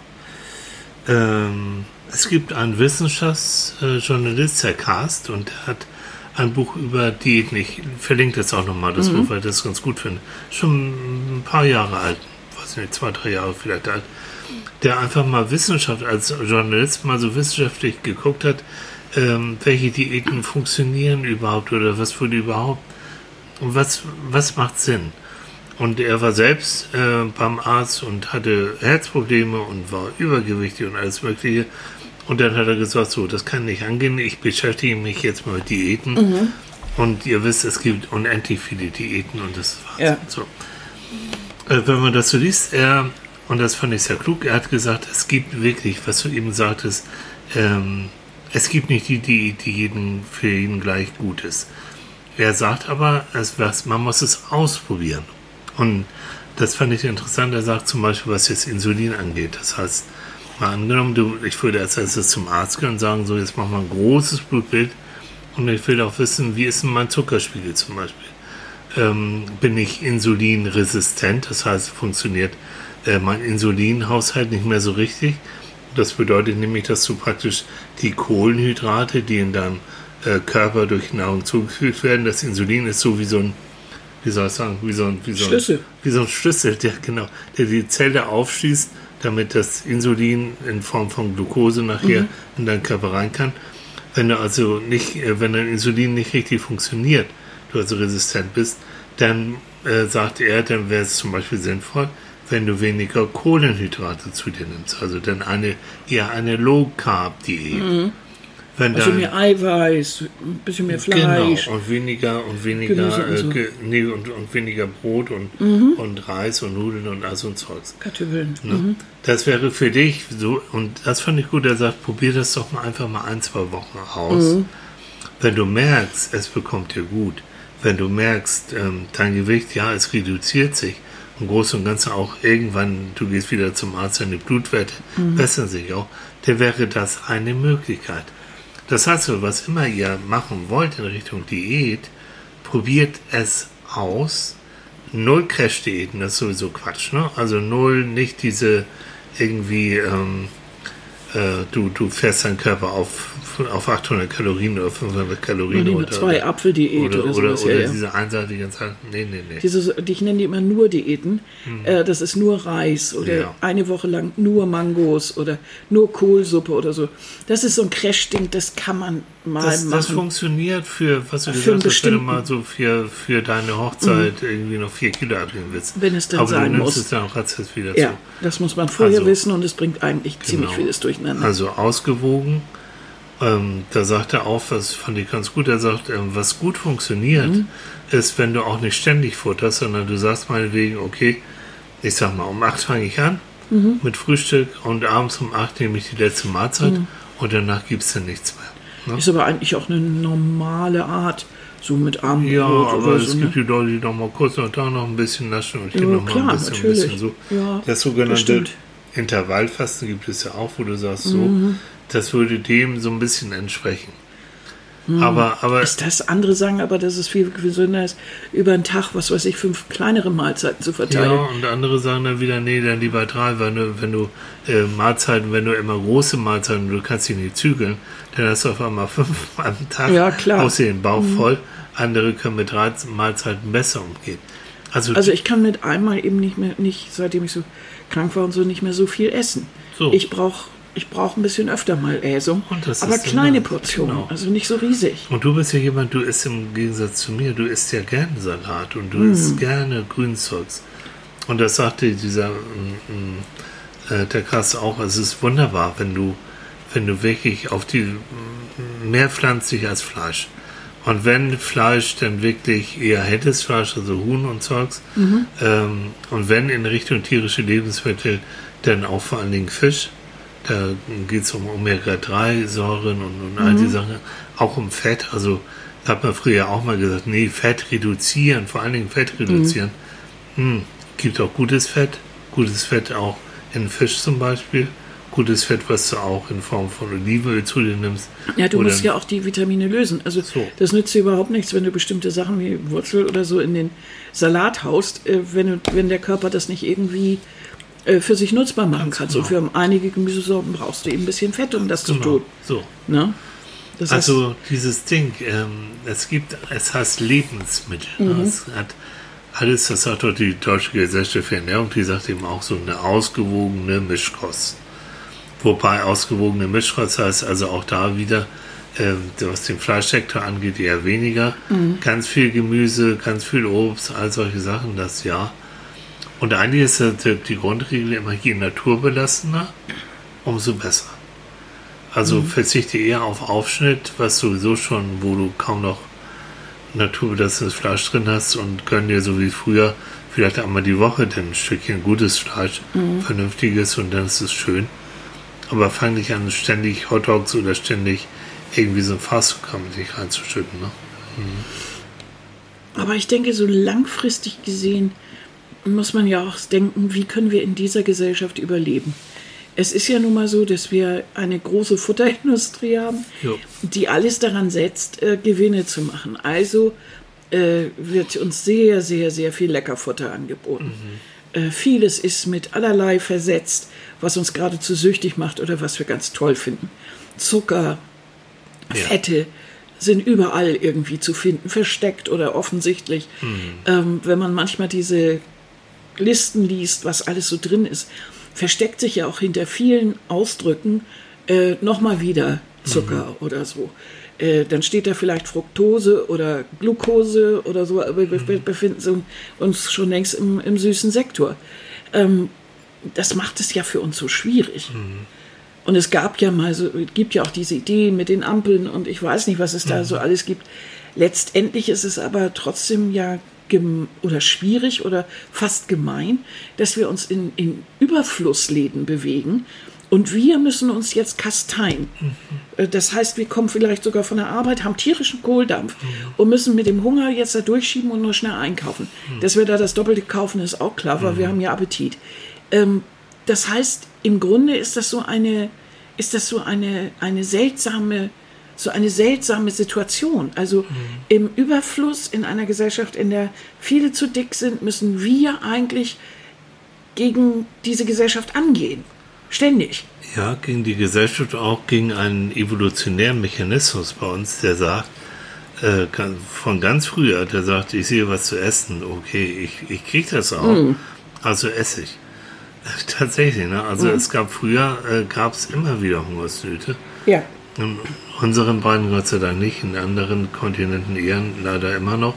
Ähm, es gibt einen Wissenschaftsjournalist, Herr Karst, und der hat ein Buch über Diäten. Ich verlinke das auch nochmal, das Buch, weil ich das ganz gut finde. Schon ein paar Jahre alt, weiß nicht, zwei, drei Jahre vielleicht alt. Der einfach mal Wissenschaft, als Journalist mal so wissenschaftlich geguckt hat, ähm, welche Diäten funktionieren überhaupt oder was würde überhaupt und was, was macht Sinn. Und er war selbst äh, beim Arzt und hatte Herzprobleme und war übergewichtig und alles Mögliche. Und dann hat er gesagt, so, das kann nicht angehen, ich beschäftige mich jetzt mal mit Diäten. Und ihr wisst, es gibt unendlich viele Diäten und das war's. Ja. So. Äh, wenn man das so liest, er, und das fand ich sehr klug, er hat gesagt, es gibt wirklich, was du eben sagtest, ähm, es gibt nicht die Diät, die jeden, für jeden gleich gut ist. Er sagt aber, es, was, man muss es ausprobieren. Und das fand ich interessant. Er sagt zum Beispiel, was jetzt Insulin angeht. Das heißt, mal angenommen, du, ich würde als erstes zum Arzt gehen und sagen, so, jetzt machen wir ein großes Blutbild und ich will auch wissen, wie ist denn mein Zuckerspiegel zum Beispiel. Ähm, bin ich insulinresistent, das heißt, funktioniert äh, mein Insulinhaushalt nicht mehr so richtig. Das bedeutet nämlich, dass du praktisch die Kohlenhydrate, die in deinem äh, Körper durch Nahrung zugeführt werden, das Insulin ist so wie so ein, wie soll ich sagen, wie so ein, wie so ein Schlüssel. wie so ein Schlüssel, der genau, der die Zelle aufschließt, damit das Insulin in Form von Glucose nachher in deinen Körper rein kann. Wenn du also nicht, äh, wenn dein Insulin nicht richtig funktioniert, du also resistent bist, dann äh, sagt er, dann wäre es zum Beispiel sinnvoll, wenn du weniger Kohlenhydrate zu dir nimmst. Also dann eine eher eine Low Carb Diät. Wenn Also dann- mehr Eiweiß, ein bisschen mehr Fleisch. Genau, und weniger und weniger Gemüse und äh, so. Mhm. nee, und, und weniger Brot und, und Reis und Nudeln und all so ein Zeugs. Kartoffeln. Ne? Mhm. Das wäre für dich so, und das fand ich gut, er sagt, probier das doch mal einfach mal ein, zwei Wochen aus. Mhm. Wenn du merkst, es bekommt dir gut, wenn du merkst, ähm, dein Gewicht, ja, es reduziert sich, im Großen und Ganzen auch irgendwann, du gehst wieder zum Arzt, deine Blutwerte Mhm. bessern sich auch, dann wäre das eine Möglichkeit. Das heißt, was immer ihr machen wollt in Richtung Diät, probiert es aus. Null Crash-Diäten, das ist sowieso Quatsch, ne? Also null, nicht diese irgendwie, ähm, äh, du, du fährst deinen Körper auf, auf 800 Kalorien oder 500 Kalorien Oder oder, zwei Apfeldiät oder, oder, oder, sowas. oder ja, diese einseitige Zeit. Nee, nee, nee. Dieses, ich nenne die immer nur Diäten. Äh, das ist nur Reis oder Mhm. Ja. eine Woche lang nur Mangos oder nur Kohlsuppe oder so. Das ist so ein Crash-Ding, das kann man mal Das, das machen. funktioniert für, was du Für gesagt hast, wenn du mal so für, für deine Hochzeit irgendwie noch vier Kilo abnehmen willst. Wenn es dann Aber sein du muss. es dann ratzfatz wieder ja, zu. das muss man vorher Also- wissen und es bringt eigentlich ziemlich Genau. vieles durcheinander. Also ausgewogen. Ähm, da sagt er auch, was fand ich ganz gut, er sagt, ähm, was gut funktioniert, Mhm. ist, wenn du auch nicht ständig futterst, sondern du sagst meinetwegen, okay, ich sag mal, um 8 fange ich an Mhm. mit Frühstück und abends um 8 nehme ich die letzte Mahlzeit und danach gibt es dann nichts mehr. Ne? Ist aber eigentlich auch eine normale Art, so mit Abendbrot Ja, aber es so. gibt Ne? die Leute, die noch mal kurz noch da noch ein bisschen naschen und hier Ja, noch mal klar, ein bisschen, ein bisschen so. Ja, das sogenannte bestimmt. Intervallfasten gibt es ja auch, wo du sagst, so, Mhm. Das würde dem so ein bisschen entsprechen. Aber, aber Ist das? Andere sagen aber, dass es viel gesünder ist, über einen Tag, was weiß ich, fünf kleinere Mahlzeiten zu verteilen. Ja, und andere sagen dann wieder, nee, dann lieber drei, weil du, wenn du äh, Mahlzeiten, wenn du immer große Mahlzeiten, du kannst sie nicht zügeln, dann hast du auf einmal fünf am Tag Ja, klar. Aus den Bauch voll. Andere können mit drei Mahlzeiten besser umgehen. Also, Also ich kann mit einmal eben nicht mehr, nicht, seitdem ich so krank war und so, nicht mehr so viel essen. So. Ich brauche ich brauch ein bisschen öfter mal Äsung, aber kleine immer- Portionen, genau. also nicht so riesig. und du bist ja jemand, du isst im Gegensatz zu mir, du isst ja gerne Salat und du Mhm. isst gerne Grünzeugs. Und das sagte dieser mm, mm, äh, der Krass auch, es ist wunderbar, wenn du, wenn du wirklich auf die mm, mehr pflanzlich als Fleisch. Und wenn Fleisch, dann wirklich eher helles Fleisch, also Huhn und Zeugs. Ähm, und wenn in Richtung tierische Lebensmittel, dann auch vor allen Dingen Fisch. Da geht es um Omega-3-Säuren und, und all die Sachen. Auch um Fett. Also da hat man früher auch mal gesagt, nee, Fett reduzieren, vor allen Dingen Fett reduzieren. Hm, gibt auch gutes Fett. Gutes Fett auch in Fisch zum Beispiel. Gutes Fett, was du auch in Form von Olivenöl zu dir nimmst. Ja, du musst ja auch die Vitamine lösen. Also So. das nützt dir überhaupt nichts, wenn du bestimmte Sachen wie Wurzel oder so in den Salat haust, äh, wenn, wenn der Körper das nicht irgendwie äh, für sich nutzbar machen kann. Und für einige Gemüsesorten brauchst du eben ein bisschen Fett, um das zu Genau. tun. So. Ne? Das heißt, Also dieses Ding, ähm, es gibt, es heißt Lebensmittel. Mhm. Es hat alles, das sagt doch die Deutsche Gesellschaft für Ernährung, die sagt eben auch so eine ausgewogene Mischkost. Wobei ausgewogene Mischkost heißt also auch da wieder, ähm, was den Fleischsektor angeht, eher weniger. Mhm. Ganz viel Gemüse, ganz viel Obst, all solche Sachen, das ja. Und eigentlich ist die Grundregel immer, je naturbelassener, umso besser. Also verzichte eher auf Aufschnitt, was sowieso schon, wo du kaum noch naturbelassenes Fleisch drin hast und gönn dir so wie früher vielleicht einmal die Woche dann ein Stückchen gutes Fleisch, vernünftiges und dann ist es schön. Aber fang nicht an, ständig Hotdogs oder ständig irgendwie so ein Fastfood mit sich reinzuschütten. Ne? Aber ich denke, so langfristig gesehen muss man ja auch denken, wie können wir in dieser Gesellschaft überleben? Es ist ja nun mal so, dass wir eine große Futterindustrie haben, Jo. die alles daran setzt, äh, Gewinne zu machen. Also äh, wird uns sehr, sehr, sehr viel Leckerfutter angeboten. Äh, vieles ist mit allerlei versetzt, was uns geradezu süchtig macht oder was wir ganz toll finden. Zucker, Ja. Fette sind überall irgendwie zu finden, versteckt oder offensichtlich. Ähm, wenn man manchmal diese Listen liest, was alles so drin ist, versteckt sich ja auch hinter vielen Ausdrücken äh, nochmal wieder Zucker oder so. Äh, dann steht da vielleicht Fructose oder Glucose oder so, aber wir wir befinden uns schon längst im, im süßen Sektor. Ähm, das macht es ja für uns so schwierig. Und es gab ja mal so, es gibt ja auch diese Ideen mit den Ampeln und ich weiß nicht, was es da so alles gibt. Letztendlich ist es aber trotzdem ja oder schwierig oder fast gemein, dass wir uns in, in Überflussläden bewegen und wir müssen uns jetzt kasteien. Äh, Das heißt, wir kommen vielleicht sogar von der Arbeit, haben tierischen Kohldampf und müssen mit dem Hunger jetzt da durchschieben und nur schnell einkaufen. Dass wir da das Doppelte kaufen, ist auch klar, weil wir haben ja Appetit. Ähm, das heißt, im Grunde ist das so eine, ist das so eine, eine seltsame, so eine seltsame Situation. Also im Überfluss in einer Gesellschaft, in der viele zu dick sind, müssen wir eigentlich gegen diese Gesellschaft angehen. Ständig. Ja, gegen die Gesellschaft auch gegen einen evolutionären Mechanismus bei uns, der sagt, äh, von ganz früher, der sagt, ich sehe was zu essen, okay, ich, ich krieg das auch, also esse ich. Tatsächlich, ne? Also es gab früher, äh, gab es immer wieder Hungersnöte. Ja. In unseren beiden Gott sei Dank nicht, in anderen Kontinenten eher leider immer noch.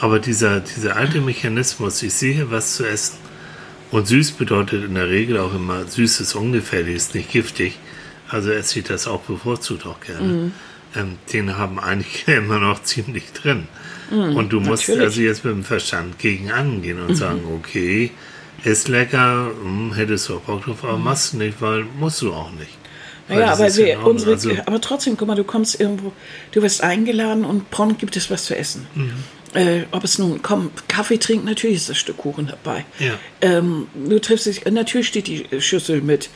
Aber dieser, dieser alte Mechanismus, ich sehe was zu essen. Und süß bedeutet in der Regel auch immer, süß ist ungefährlich, ist nicht giftig. Also esse ich das auch bevorzugt auch gerne. Mhm. Ähm, den haben einige immer noch ziemlich drin. und du musst Mhm, natürlich. Mhm. also jetzt mit dem Verstand gegen angehen und sagen, okay, ist lecker, hm, hättest du auch Bock drauf, aber machst du nicht, weil musst du auch nicht. Ja, das aber, wir, Ordnung. unsere, Also- aber trotzdem, guck mal, du kommst irgendwo, du wirst eingeladen und prompt gibt es was zu essen. Mhm. Äh, ob es nun, komm, Kaffee trinken, natürlich ist das Stück Kuchen dabei. Ja. Ähm, du triffst dich, natürlich steht die Schüssel mit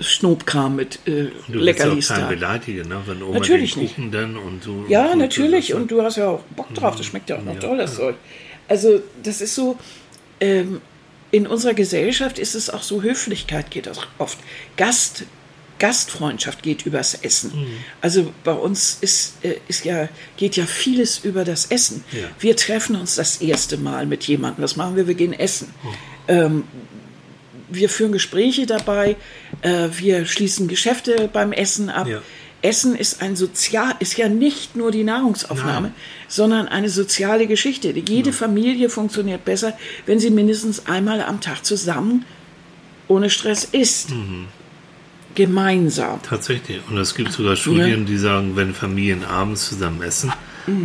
Schnobkram mit äh, Du Leckerlis willst auch da. beleidigen, ne? wenn Oma Natürlich den nicht. Kuchen dann und so. Ja, und natürlich. Und du hast ja auch Bock drauf. Das schmeckt ja auch noch Ja. toll, das Zeug. Also, das ist so, ähm, in unserer Gesellschaft ist es auch so, Höflichkeit geht auch oft. Gast, Gastfreundschaft geht übers Essen. Mhm. Also bei uns ist, äh, ist ja, geht ja vieles über das Essen. Ja. Wir treffen uns das erste Mal mit jemandem. Was machen wir? Wir gehen essen. Oh. Ähm, wir führen Gespräche dabei, äh, wir schließen Geschäfte beim Essen ab. Ja. Essen ist ein sozial, ist ja nicht nur die Nahrungsaufnahme, Nein. sondern eine soziale Geschichte. Jede Familie funktioniert besser, wenn sie mindestens einmal am Tag zusammen ohne Stress isst. Mhm. Gemeinsam. Tatsächlich. Und es gibt sogar Studien, die sagen, wenn Familien abends zusammen essen,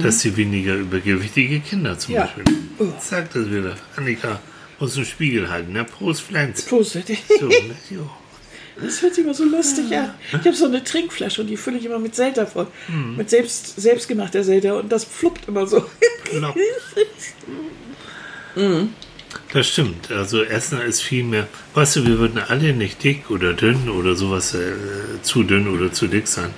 dass sie weniger übergewichtige Kinder zum Mhm. Ja. Beispiel. Sagt das wieder. Annika muss einen Spiegel halten. Ne? Prost, Pflanz. Prost. So, ne? Das hört sich immer so lustig an. Ich habe so eine Trinkflasche und die fülle ich immer mit Selter voll. Mhm. Mit selbst, selbstgemachter Selter und das fluppt immer so. Genau. Das stimmt. Also Essen ist viel mehr. Weißt du, wir würden alle nicht dick oder dünn oder sowas äh, zu dünn oder zu dick sein,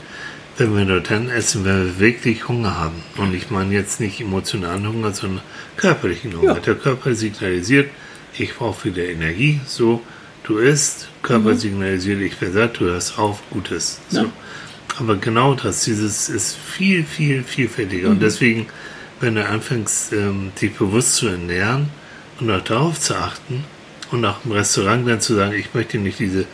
wenn wir nur dann essen, wenn wir wirklich Hunger haben. Und ich meine jetzt nicht emotionalen Hunger, sondern körperlichen Hunger. Ja. Der Körper signalisiert, ich brauche wieder Energie. So, du isst. Körper signalisiert, ich bin satt. Du hörst auf. Gutes. So. Ja. Aber genau das, dieses ist viel, viel vielfältiger. Und deswegen, wenn du anfängst, ähm, dich bewusst zu ernähren und darauf zu achten und auch im Restaurant dann zu sagen, ich möchte nicht diese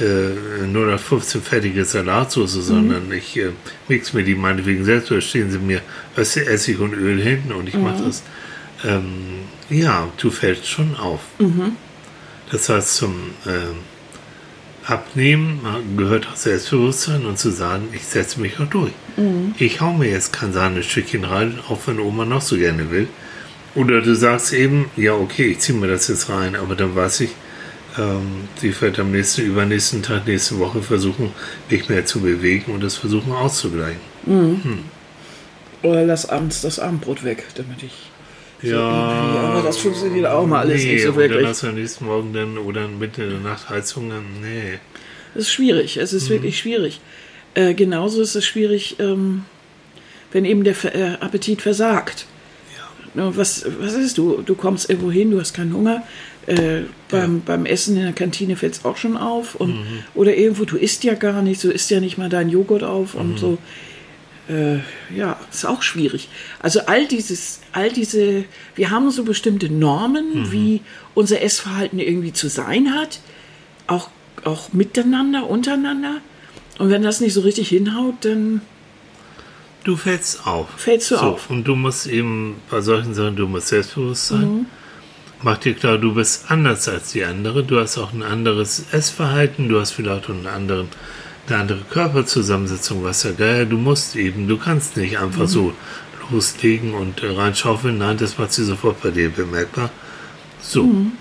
äh, 0815 fertige Salatsauce, sondern ich äh, mix mir die meinetwegen selbst oder stehen sie mir Essig und Öl hinten und ich mache das. Ähm, ja, du fällst schon auf. Das heißt, zum ähm, Abnehmen gehört auch Selbstbewusstsein und zu sagen, ich setze mich auch durch. Ich hau mir jetzt kein Sahnestückchen rein, auch wenn Oma noch so gerne will. Oder du sagst eben, ja okay, ich ziehe mir das jetzt rein, aber dann weiß ich, ähm, sie wird am nächsten, übernächsten Tag, nächste Woche versuchen, mich mehr zu bewegen und das versuchen auszugleichen. Oder lass abends das Abendbrot weg, damit ich. Ja, aber das funktioniert auch mal alles nee, nicht so dann wirklich. hast du am nächsten Morgen dann oder mitten in der Nacht Heizungen, nee. Es ist schwierig, es ist wirklich schwierig. Äh, genauso ist es schwierig, ähm, wenn eben der Ver- äh, Appetit versagt. Was, was ist du? Du kommst irgendwo hin, du hast keinen Hunger. Äh, beim, beim Essen in der Kantine fällt es auch schon auf. Und, Oder irgendwo, du isst ja gar nicht, du isst ja nicht mal deinen Joghurt auf und so. Äh, ja, ist auch schwierig. Also all dieses, all diese, wir haben so bestimmte Normen, wie unser Essverhalten irgendwie zu sein hat, auch, auch miteinander, untereinander. Und wenn das nicht so richtig hinhaut, dann Du fällst auf. Fällst du auf. Und du musst eben bei solchen Sachen, du musst selbstbewusst sein. Mhm. Mach dir klar, du bist anders als die andere. Du hast auch ein anderes Essverhalten. Du hast vielleicht auch einen anderen, eine andere Körperzusammensetzung, was ja geil. Du musst eben, du kannst nicht einfach Mhm. so loslegen und äh, reinschaufeln. Nein, das macht sie sofort bei dir bemerkbar. So. Mhm.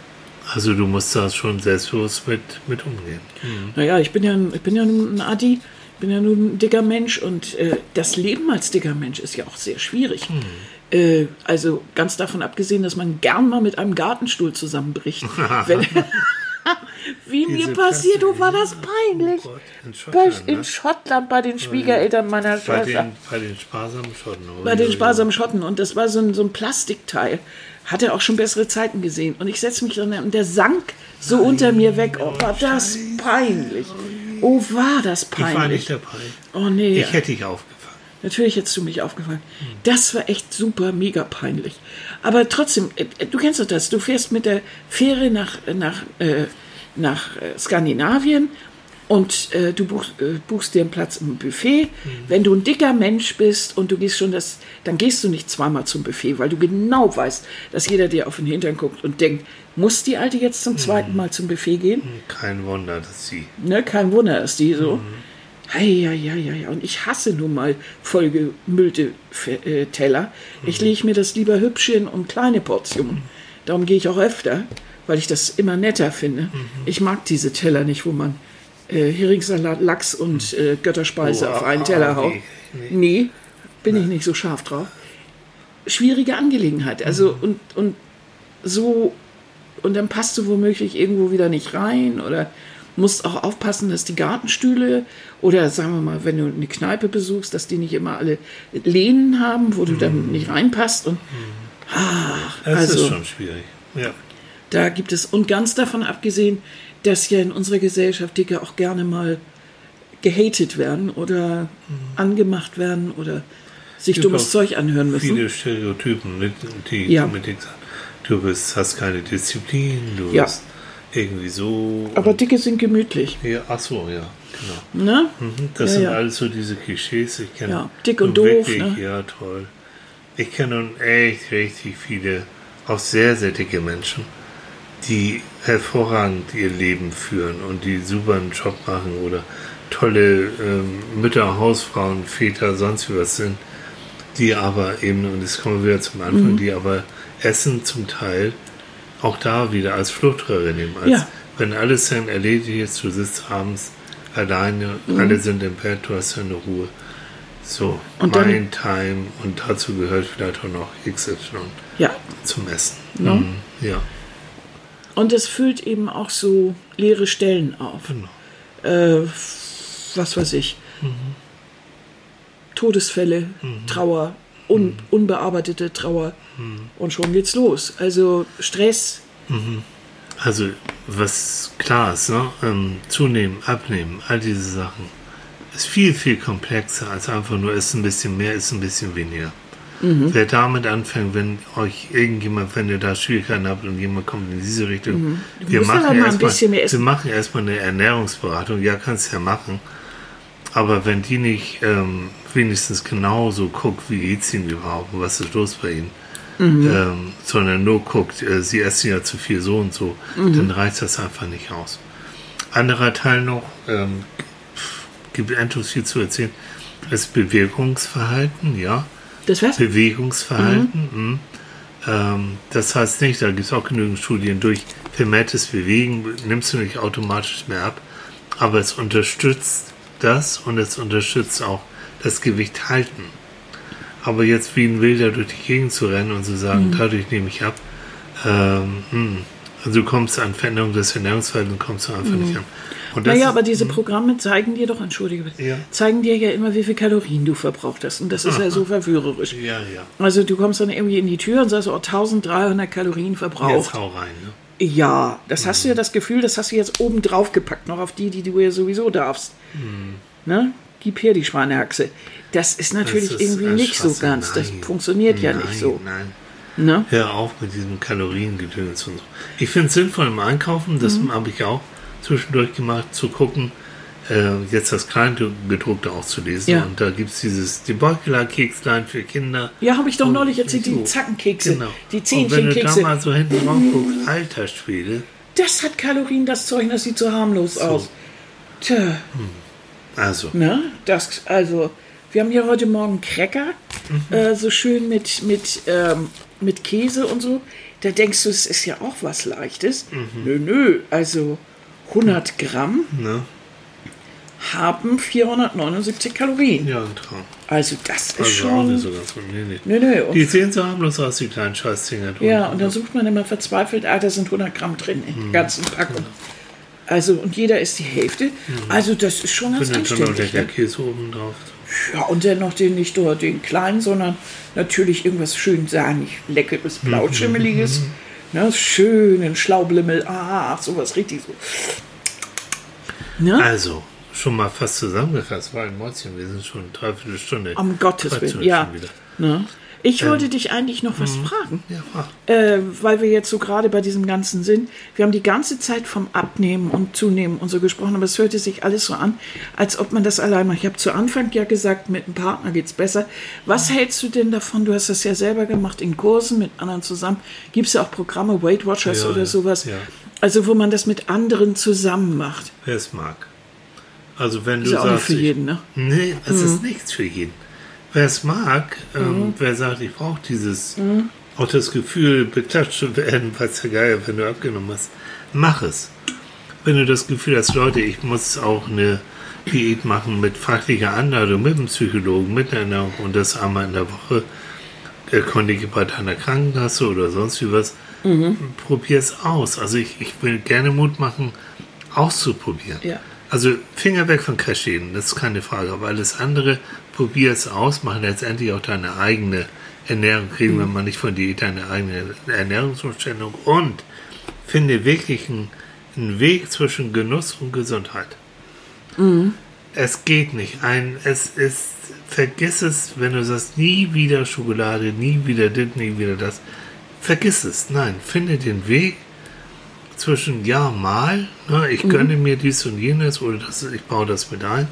Also du musst da schon selbstbewusst mit, mit umgehen. Naja, ich bin ja, ich bin ja ein Adi, bin ja nun ein dicker Mensch und äh, das Leben als dicker Mensch ist ja auch sehr schwierig. Äh, also ganz davon abgesehen, dass man gern mal mit einem Gartenstuhl zusammenbricht. Wenn, wie mir Diese passiert, Klasse, oh, war das ja. peinlich. Oh Gott, in Bei, Schottland, in ne? Schottland bei den Schwiegereltern meiner Bei Schwester. den, bei den sparsamen Schotten. Bei den sparsamen Schotten. Und das war so ein, so ein Plastikteil. Hat er auch schon bessere Zeiten gesehen. Und ich setze mich dann und der sank so unter mir weg. Oh, war das peinlich. Oh, war das Ich war peinlich. nicht dabei. Oh, nee. Ich hätte dich aufgefangen. Natürlich hättest du mich aufgefallen. Das war echt super, mega peinlich. Aber trotzdem, äh, du kennst doch das. Du fährst mit der Fähre nach, nach, äh, nach äh, Skandinavien und äh, du buchst, äh, buchst dir einen Platz im Buffet. Wenn du ein dicker Mensch bist und du gehst schon das, dann gehst du nicht zweimal zum Buffet, weil du genau weißt, dass jeder dir auf den Hintern guckt und denkt, muss die Alte jetzt zum zweiten Mal zum Buffet gehen? Kein Wunder, dass sie. Ne, kein Wunder, ist die so. Hei, ja, ja, ja, ja. Und ich hasse nun mal vollgemüllte äh, Teller. Ich lege mir das lieber hübsch hin und kleine Portionen. Darum gehe ich auch öfter, weil ich das immer netter finde. Ich mag diese Teller nicht, wo man äh, Heringssalat, Lachs und äh, Götterspeise Oh, auf einen ah, Teller ah, haut. nee, bin ich nicht so scharf drauf. Schwierige Angelegenheit. Also, und, und so, und dann passt du womöglich irgendwo wieder nicht rein oder musst auch aufpassen, dass die Gartenstühle oder sagen wir mal, wenn du eine Kneipe besuchst, dass die nicht immer alle Lehnen haben, wo du dann nicht reinpasst. Und ah, Das also ist schon schwierig. Ja. da gibt es, und ganz davon abgesehen, dass ja in unserer Gesellschaft Dicke auch gerne mal gehatet werden oder angemacht werden oder sich dummes Zeug anhören müssen. Viele Stereotypen, mit, die Ja. mit denen sagen, du bist, hast keine Disziplin, du Ja. bist irgendwie so. Aber und- Dicke sind gemütlich. ja, ach so, ja, genau. Ne? Mhm, Das Ja, sind ja. alles so diese Klischees. Ich kenne Ja, dick und nun doof, Wirklich, ne? Ja, toll. Ich kenne nun echt richtig viele, auch sehr, sehr dicke Menschen, die hervorragend ihr Leben führen und die super einen Job machen oder tolle ähm, Mütter, Hausfrauen, Väter, sonst wie was sind, die aber eben, und jetzt kommen wir wieder zum Anfang, Mhm. die aber Essen zum Teil auch da wieder als Fluchtröhre nehmen. Als, Ja. Wenn alles dann erledigt ist, du sitzt abends alleine, Mhm. alle sind im Bett, du hast deine Ruhe. So, Und mein Time und dazu gehört vielleicht auch noch XY Ja. zum Essen. Ne? Mhm, ja, Und es füllt eben auch so leere Stellen auf. genau. Äh, was weiß ich. Todesfälle, Trauer, un unbearbeitete Trauer. Und schon geht's los. Also Stress. Also, was klar ist, ne? ähm, zunehmen, abnehmen, all diese Sachen, ist viel, viel komplexer als einfach nur, ist ein bisschen mehr, ist ein bisschen weniger. Wer damit anfängt, wenn euch irgendjemand, wenn ihr da Schwierigkeiten habt und jemand kommt in diese Richtung, wir musst machen, ein erstmal, bisschen mehr essen. wir machen erstmal eine Ernährungsberatung, ja, kannst ja machen, aber wenn die nicht ähm, wenigstens genauso guckt, wie geht's ihnen überhaupt und was ist los bei ihnen, ähm, sondern nur guckt, äh, sie essen ja zu viel so und so, dann reicht das einfach nicht aus. Anderer Teil noch, ähm, gibt endlos viel zu erzählen, ist Bewegungsverhalten, ja. Das was? Bewegungsverhalten. mhm. Ähm, das heißt nicht, da gibt es auch genügend Studien, durch vermehrtes Bewegen nimmst du nicht automatisch mehr ab, aber es unterstützt das und es unterstützt auch das Gewicht halten. Aber jetzt wie ein Wilder durch die Gegend zu rennen und zu sagen, Mhm. dadurch nehme ich ab, ähm, hm. also du kommst an Veränderung des Ernährungsverhaltens, kommst du einfach nicht an. Mhm. Naja, aber diese Programme zeigen dir doch, entschuldige bitte, Ja. zeigen dir ja immer, wie viel Kalorien du verbraucht hast. Und das ist ja so verführerisch. ja, ja. Also du kommst dann irgendwie in die Tür und sagst, oh, 1300 Kalorien Jetzt verbraucht. hau rein. Ne? Ja, das hast du ja das Gefühl, das hast du jetzt oben drauf gepackt, noch auf die, die du ja sowieso darfst. Ne? Gib her die Schweinehaxe. Das ist natürlich. Das ist irgendwie nicht so ganz. Das Nein. funktioniert ja Nein, nicht so. Nein. Ne? Hör auf mit diesem Kaloriengedöns und so. Ich finde es sinnvoll im Einkaufen, das Mhm. habe ich auch zwischendurch gemacht, zu gucken, äh, jetzt das Kleingedruckte auch zu lesen. Ja. Und da gibt es dieses die Beuteler-Kekslein für Kinder. Ja, habe ich doch Und neulich erzählt, die so. Zackenkekse, Genau. die Und wenn du da Zähnchenkekse. mal so hinten drauf guckst, alter Schwede, Das hat Kalorien, das Zeug, das sieht so harmlos aus. Tja, also, ne? Das, also, wir haben hier heute Morgen Cracker, Mhm. äh, so schön mit, mit, ähm, mit Käse und so. Da denkst du, es ist ja auch was Leichtes. Mhm. Nö, nö, also 100 Gramm ne? Haben 479 Kalorien. Ja, Traum. Also das ist Also auch nicht schon... so ganz. Nee, nee. Nö, nö. Und Die sehen so harmlos aus, die kleinen Scheißdinger. Ja, und dann sucht man immer verzweifelt, ah, da sind 100 Gramm drin in Mhm. der ganzen Packung. Also, und jeder isst die Hälfte. Also, das ist schon ganz Findet dann noch anständig. der Ne? Käse oben drauf. Ja, und dann noch den, nicht nur den kleinen, sondern natürlich irgendwas schön sahnig, leckeres, Mhm. blauschimmeliges. Ne, schönen Schlaublimmel, ah, sowas richtig so. Ne? Also, schon mal fast zusammengefasst, war ein Mäuschen, wir sind schon eine Dreiviertelstunde. Um Gottes Willen, ja. Ne? Ich Ähm. wollte dich eigentlich noch was fragen. Ja, äh, weil wir jetzt so gerade bei diesem Ganzen sind. Wir haben die ganze Zeit vom Abnehmen und Zunehmen und so gesprochen, aber es hörte sich alles so an, als ob man das allein macht. Ich habe zu Anfang ja gesagt, mit einem Partner geht's besser. Was hältst du denn davon? Du hast das ja selber gemacht in Kursen mit anderen zusammen. Gibt es ja auch Programme, Weight Watchers Ja, oder ja, sowas? Also wo man das mit anderen zusammen macht. wer es mag. Also, wenn Ist du ja auch nicht sagst. für ich- jeden, ne? Nee, es ist nichts für jeden. Wer es mag, ähm, wer sagt, ich brauche dieses, auch das Gefühl, beklatscht zu werden, weiß der Geier, wenn du abgenommen hast, mach es. Wenn du das Gefühl hast, Leute, ich muss auch eine Diät machen mit fachlicher Anleitung, mit einem Psychologen, mit einer Ernährung und das einmal in der Woche, äh, Kondige bei deiner Krankenkasse oder sonst wie was, probier es aus. Also ich, ich will gerne Mut machen, auszuprobieren. Ja. Also Finger weg von Kaschinen, das ist keine Frage. Aber alles andere, probier es aus, mach letztendlich auch deine eigene Ernährung, reden wir mal nicht von Diät, deine eigene Ernährungsumstellung und finde wirklich einen, einen Weg zwischen Genuss und Gesundheit. Es geht nicht. Ein, es ist, vergiss es, wenn du sagst, nie wieder Schokolade, nie wieder das, nie wieder das. Vergiss es. Nein, finde den Weg zwischen ja, mal, ne, ich gönne mir dies und jenes oder das, ich baue das mit ein.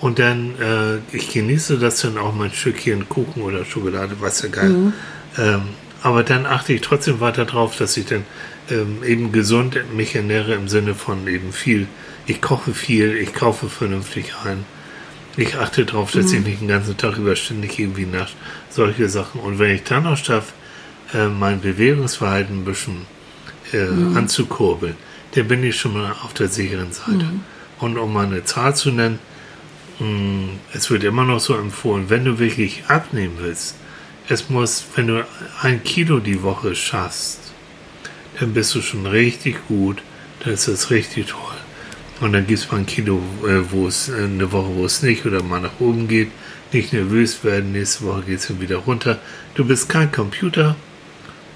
Und dann, äh, ich genieße das dann auch mal ein Stückchen Kuchen oder Schokolade, was ja geil. Ähm, aber dann achte ich trotzdem weiter drauf, dass ich dann ähm, eben gesund mich ernähre im Sinne von eben viel. Ich koche viel, ich kaufe vernünftig ein. Ich achte darauf, dass ich nicht den ganzen Tag über ständig irgendwie nach solche Sachen. Und wenn ich dann noch schaffe, äh, mein Bewegungsverhalten ein bisschen äh, anzukurbeln, dann bin ich schon mal auf der sicheren Seite. Und um mal eine Zahl zu nennen, mh, es wird immer noch so empfohlen, wenn du wirklich abnehmen willst, es muss, wenn du ein Kilo die Woche schaffst, dann bist du schon richtig gut, dann ist das richtig toll. Und dann gibt es mal ein Kilo, äh, wo es äh, eine Woche, wo es nicht oder mal nach oben geht. Nicht nervös werden, nächste Woche geht es dann wieder runter. Du bist kein Computer.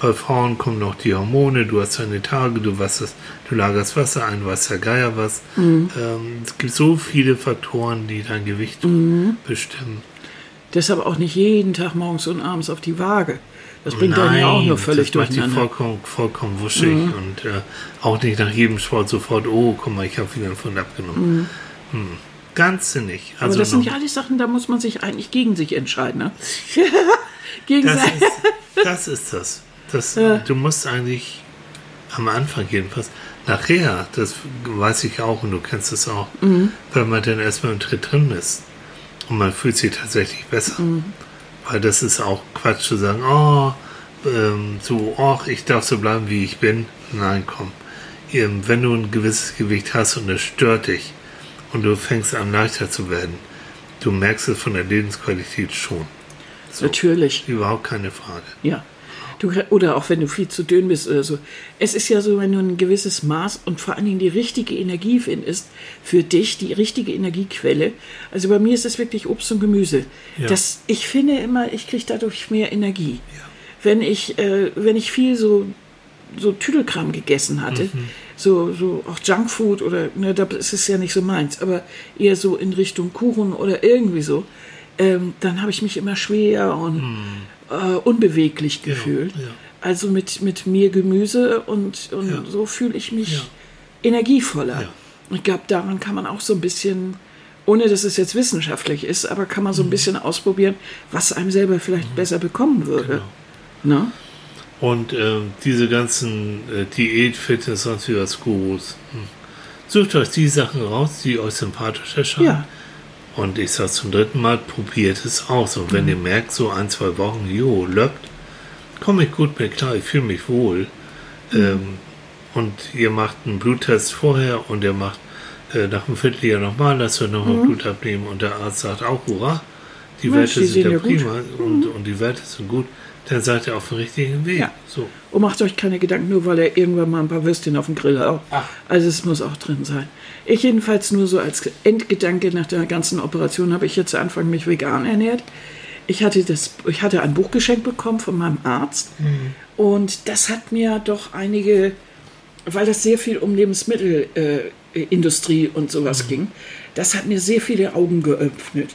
Bei Frauen kommen noch die Hormone, du hast deine Tage, du, wasserst, du lagerst Wasser ein, weiß der Geier was. Ähm, es gibt so viele Faktoren, die dein Gewicht bestimmen. Deshalb auch nicht jeden Tag morgens und abends auf die Waage. Das bringt dann ja auch nur völlig das macht die. Mhm. vollkommen, vollkommen wuschig und äh, auch nicht nach jedem Sport sofort, oh, guck mal, ich habe wieder einen Pfund abgenommen. Hm. Ganz sinnig. Mhm. Aber Also das sind noch- ja alles Sachen, da muss man sich eigentlich gegen sich entscheiden. Ne? gegen das, ist, das ist das. Das Du musst eigentlich am Anfang jedenfalls, nachher, das weiß ich auch und du kennst es auch, Mhm. wenn man dann erstmal im Tritt drin ist und man fühlt sich tatsächlich besser. Mhm. Weil das ist auch Quatsch zu sagen, oh, ähm, so, oh, ich darf so bleiben, wie ich bin. Nein, komm. Ähm, Wenn du ein gewisses Gewicht hast und es stört dich und du fängst an leichter zu werden, du merkst es von der Lebensqualität schon. So, Natürlich. Überhaupt keine Frage. Ja. Du, oder auch wenn du viel zu dünn bist oder so. Es ist ja so, wenn du ein gewisses Maß und vor allen Dingen die richtige Energie findest, für dich die richtige Energiequelle. Also bei mir ist es wirklich Obst und Gemüse. Ja. Das, ich finde immer, ich kriege dadurch mehr Energie. Wenn ich, äh, wenn ich viel so, so Tüdelkram gegessen hatte, Mhm. so, so auch Junkfood oder, ne, das ist es ja nicht so meins, aber eher so in Richtung Kuchen oder irgendwie so, ähm, dann habe ich mich immer schwer und äh, unbeweglich gefühlt. Mhm. ja. Also mit, mit mehr Gemüse und, und Ja. so fühle ich mich Ja. energievoller. Ja. Ich glaube, daran kann man auch so ein bisschen, ohne dass es jetzt wissenschaftlich ist, aber kann man so Mhm. ein bisschen ausprobieren, was einem selber vielleicht besser bekommen würde. Genau. Ne? Und ähm, diese ganzen äh, Diät, Fitness, sonst wie was Gurus. Hm. Sucht euch die Sachen raus, die euch sympathisch erscheinen. Ja. Und ich sage zum dritten Mal, probiert es aus. Und wenn ihr merkt, so ein, zwei Wochen, jo, löppt, komme ich gut mit klar, ich fühle mich wohl. Ähm, und ihr macht einen Bluttest vorher und ihr macht äh, nach einem Vierteljahr nochmal, lasst euch nochmal Blut abnehmen. Und der Arzt sagt auch, hurra, die Werte sind ja prima. Und, und die Werte sind gut, dann seid ihr auf dem richtigen Weg. Ja. So. Und macht euch keine Gedanken, nur weil er irgendwann mal ein paar Würstchen auf dem Grill hat. Also es muss auch drin sein. Ich jedenfalls nur so als Endgedanke nach der ganzen Operation habe ich jetzt zu Anfang mich vegan ernährt. Ich hatte, das, ich hatte ein Buch geschenkt bekommen von meinem Arzt und das hat mir doch einige, weil das sehr viel um Lebensmittelindustrie äh, und sowas ging, das hat mir sehr viele Augen geöffnet.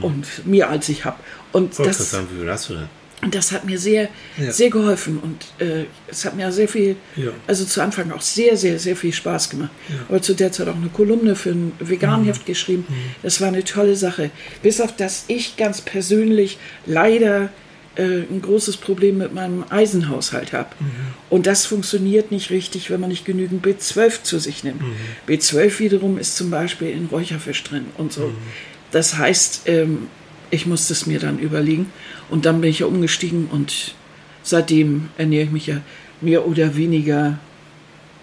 Und mehr als ich habe. Und Wollte das, das sagen, wie viel hast du denn? Und das hat mir sehr, Ja. sehr geholfen und äh, es hat mir sehr viel, Ja. also zu Anfang auch sehr, sehr, sehr viel Spaß gemacht. Aber zu der Zeit auch eine Kolumne für ein Veganheft geschrieben. Das war eine tolle Sache. Bis auf das ich ganz persönlich leider äh, ein großes Problem mit meinem Eisenhaushalt habe. Und das funktioniert nicht richtig, wenn man nicht genügend B12 zu sich nimmt. B12 wiederum ist zum Beispiel in Räucherfisch drin und so. Das heißt, ähm, ich musste es mir dann überlegen. Und dann bin ich ja umgestiegen und seitdem ernähre ich mich ja mehr oder weniger,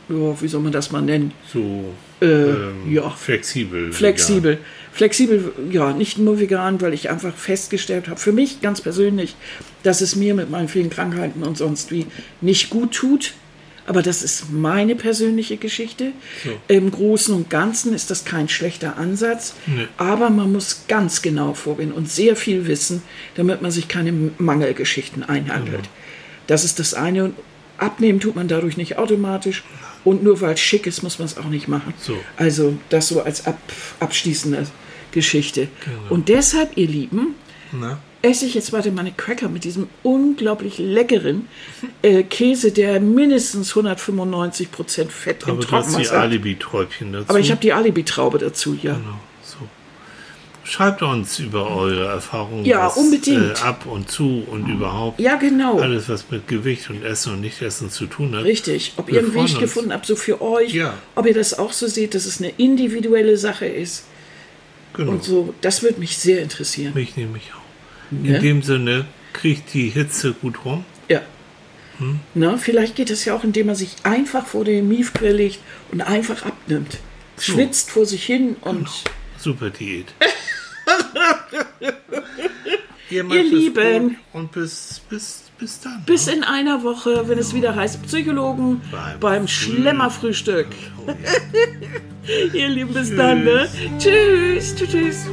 ja, wie soll man das mal nennen? So Äh, ähm, ja. flexibel. Flexibel. Flexibel, ja, nicht nur vegan, weil ich einfach festgestellt habe, für mich ganz persönlich, dass es mir mit meinen vielen Krankheiten und sonst wie nicht gut tut. Aber das ist meine persönliche Geschichte. So. Im Großen und Ganzen ist das kein schlechter Ansatz. Nee. Aber man muss ganz genau vorgehen und sehr viel wissen, damit man sich keine Mangelgeschichten einhandelt. Das ist das eine. Und abnehmen tut man dadurch nicht automatisch. Und nur weil es schick ist, muss man es auch nicht machen. So. Also das so als ab, abschließende Geschichte. Genau. Und deshalb, ihr Lieben, Na? Esse ich jetzt weiter meine Cracker mit diesem unglaublich leckeren äh, Käse, der mindestens 195% Fett im Aber du hast die Trockenmasse hat. Alibi-Träubchen dazu. Aber ich habe die Alibi-Traube dazu, ja. Genau, so. Schreibt uns über eure Erfahrungen Ja, was, unbedingt. Äh, ab und zu und überhaupt Ja, genau. alles, was mit Gewicht und Essen und Nicht-Essen zu tun hat. Richtig. Ob ihr einen Weg gefunden habt, so für euch, Ja. ob ihr das auch so seht, dass es eine individuelle Sache ist Genau. und so, das würde mich sehr interessieren. Mich nehme ich auch. Ne? In dem Sinne, kriegt die Hitze gut rum. Ja. Hm? Na, vielleicht geht es ja auch, indem man sich einfach vor den Miefgrill legt und einfach abnimmt. Schwitzt vor sich hin und Super Diät. Ihr es Lieben. Und bis, bis, bis dann. bis in einer Woche, wenn es wieder heißt Psychologen Beim beim Schlemmerfrühstück. Oh, ja. Ihr Lieben, bis dann, ne? Tschüss, tschüss, tschüss.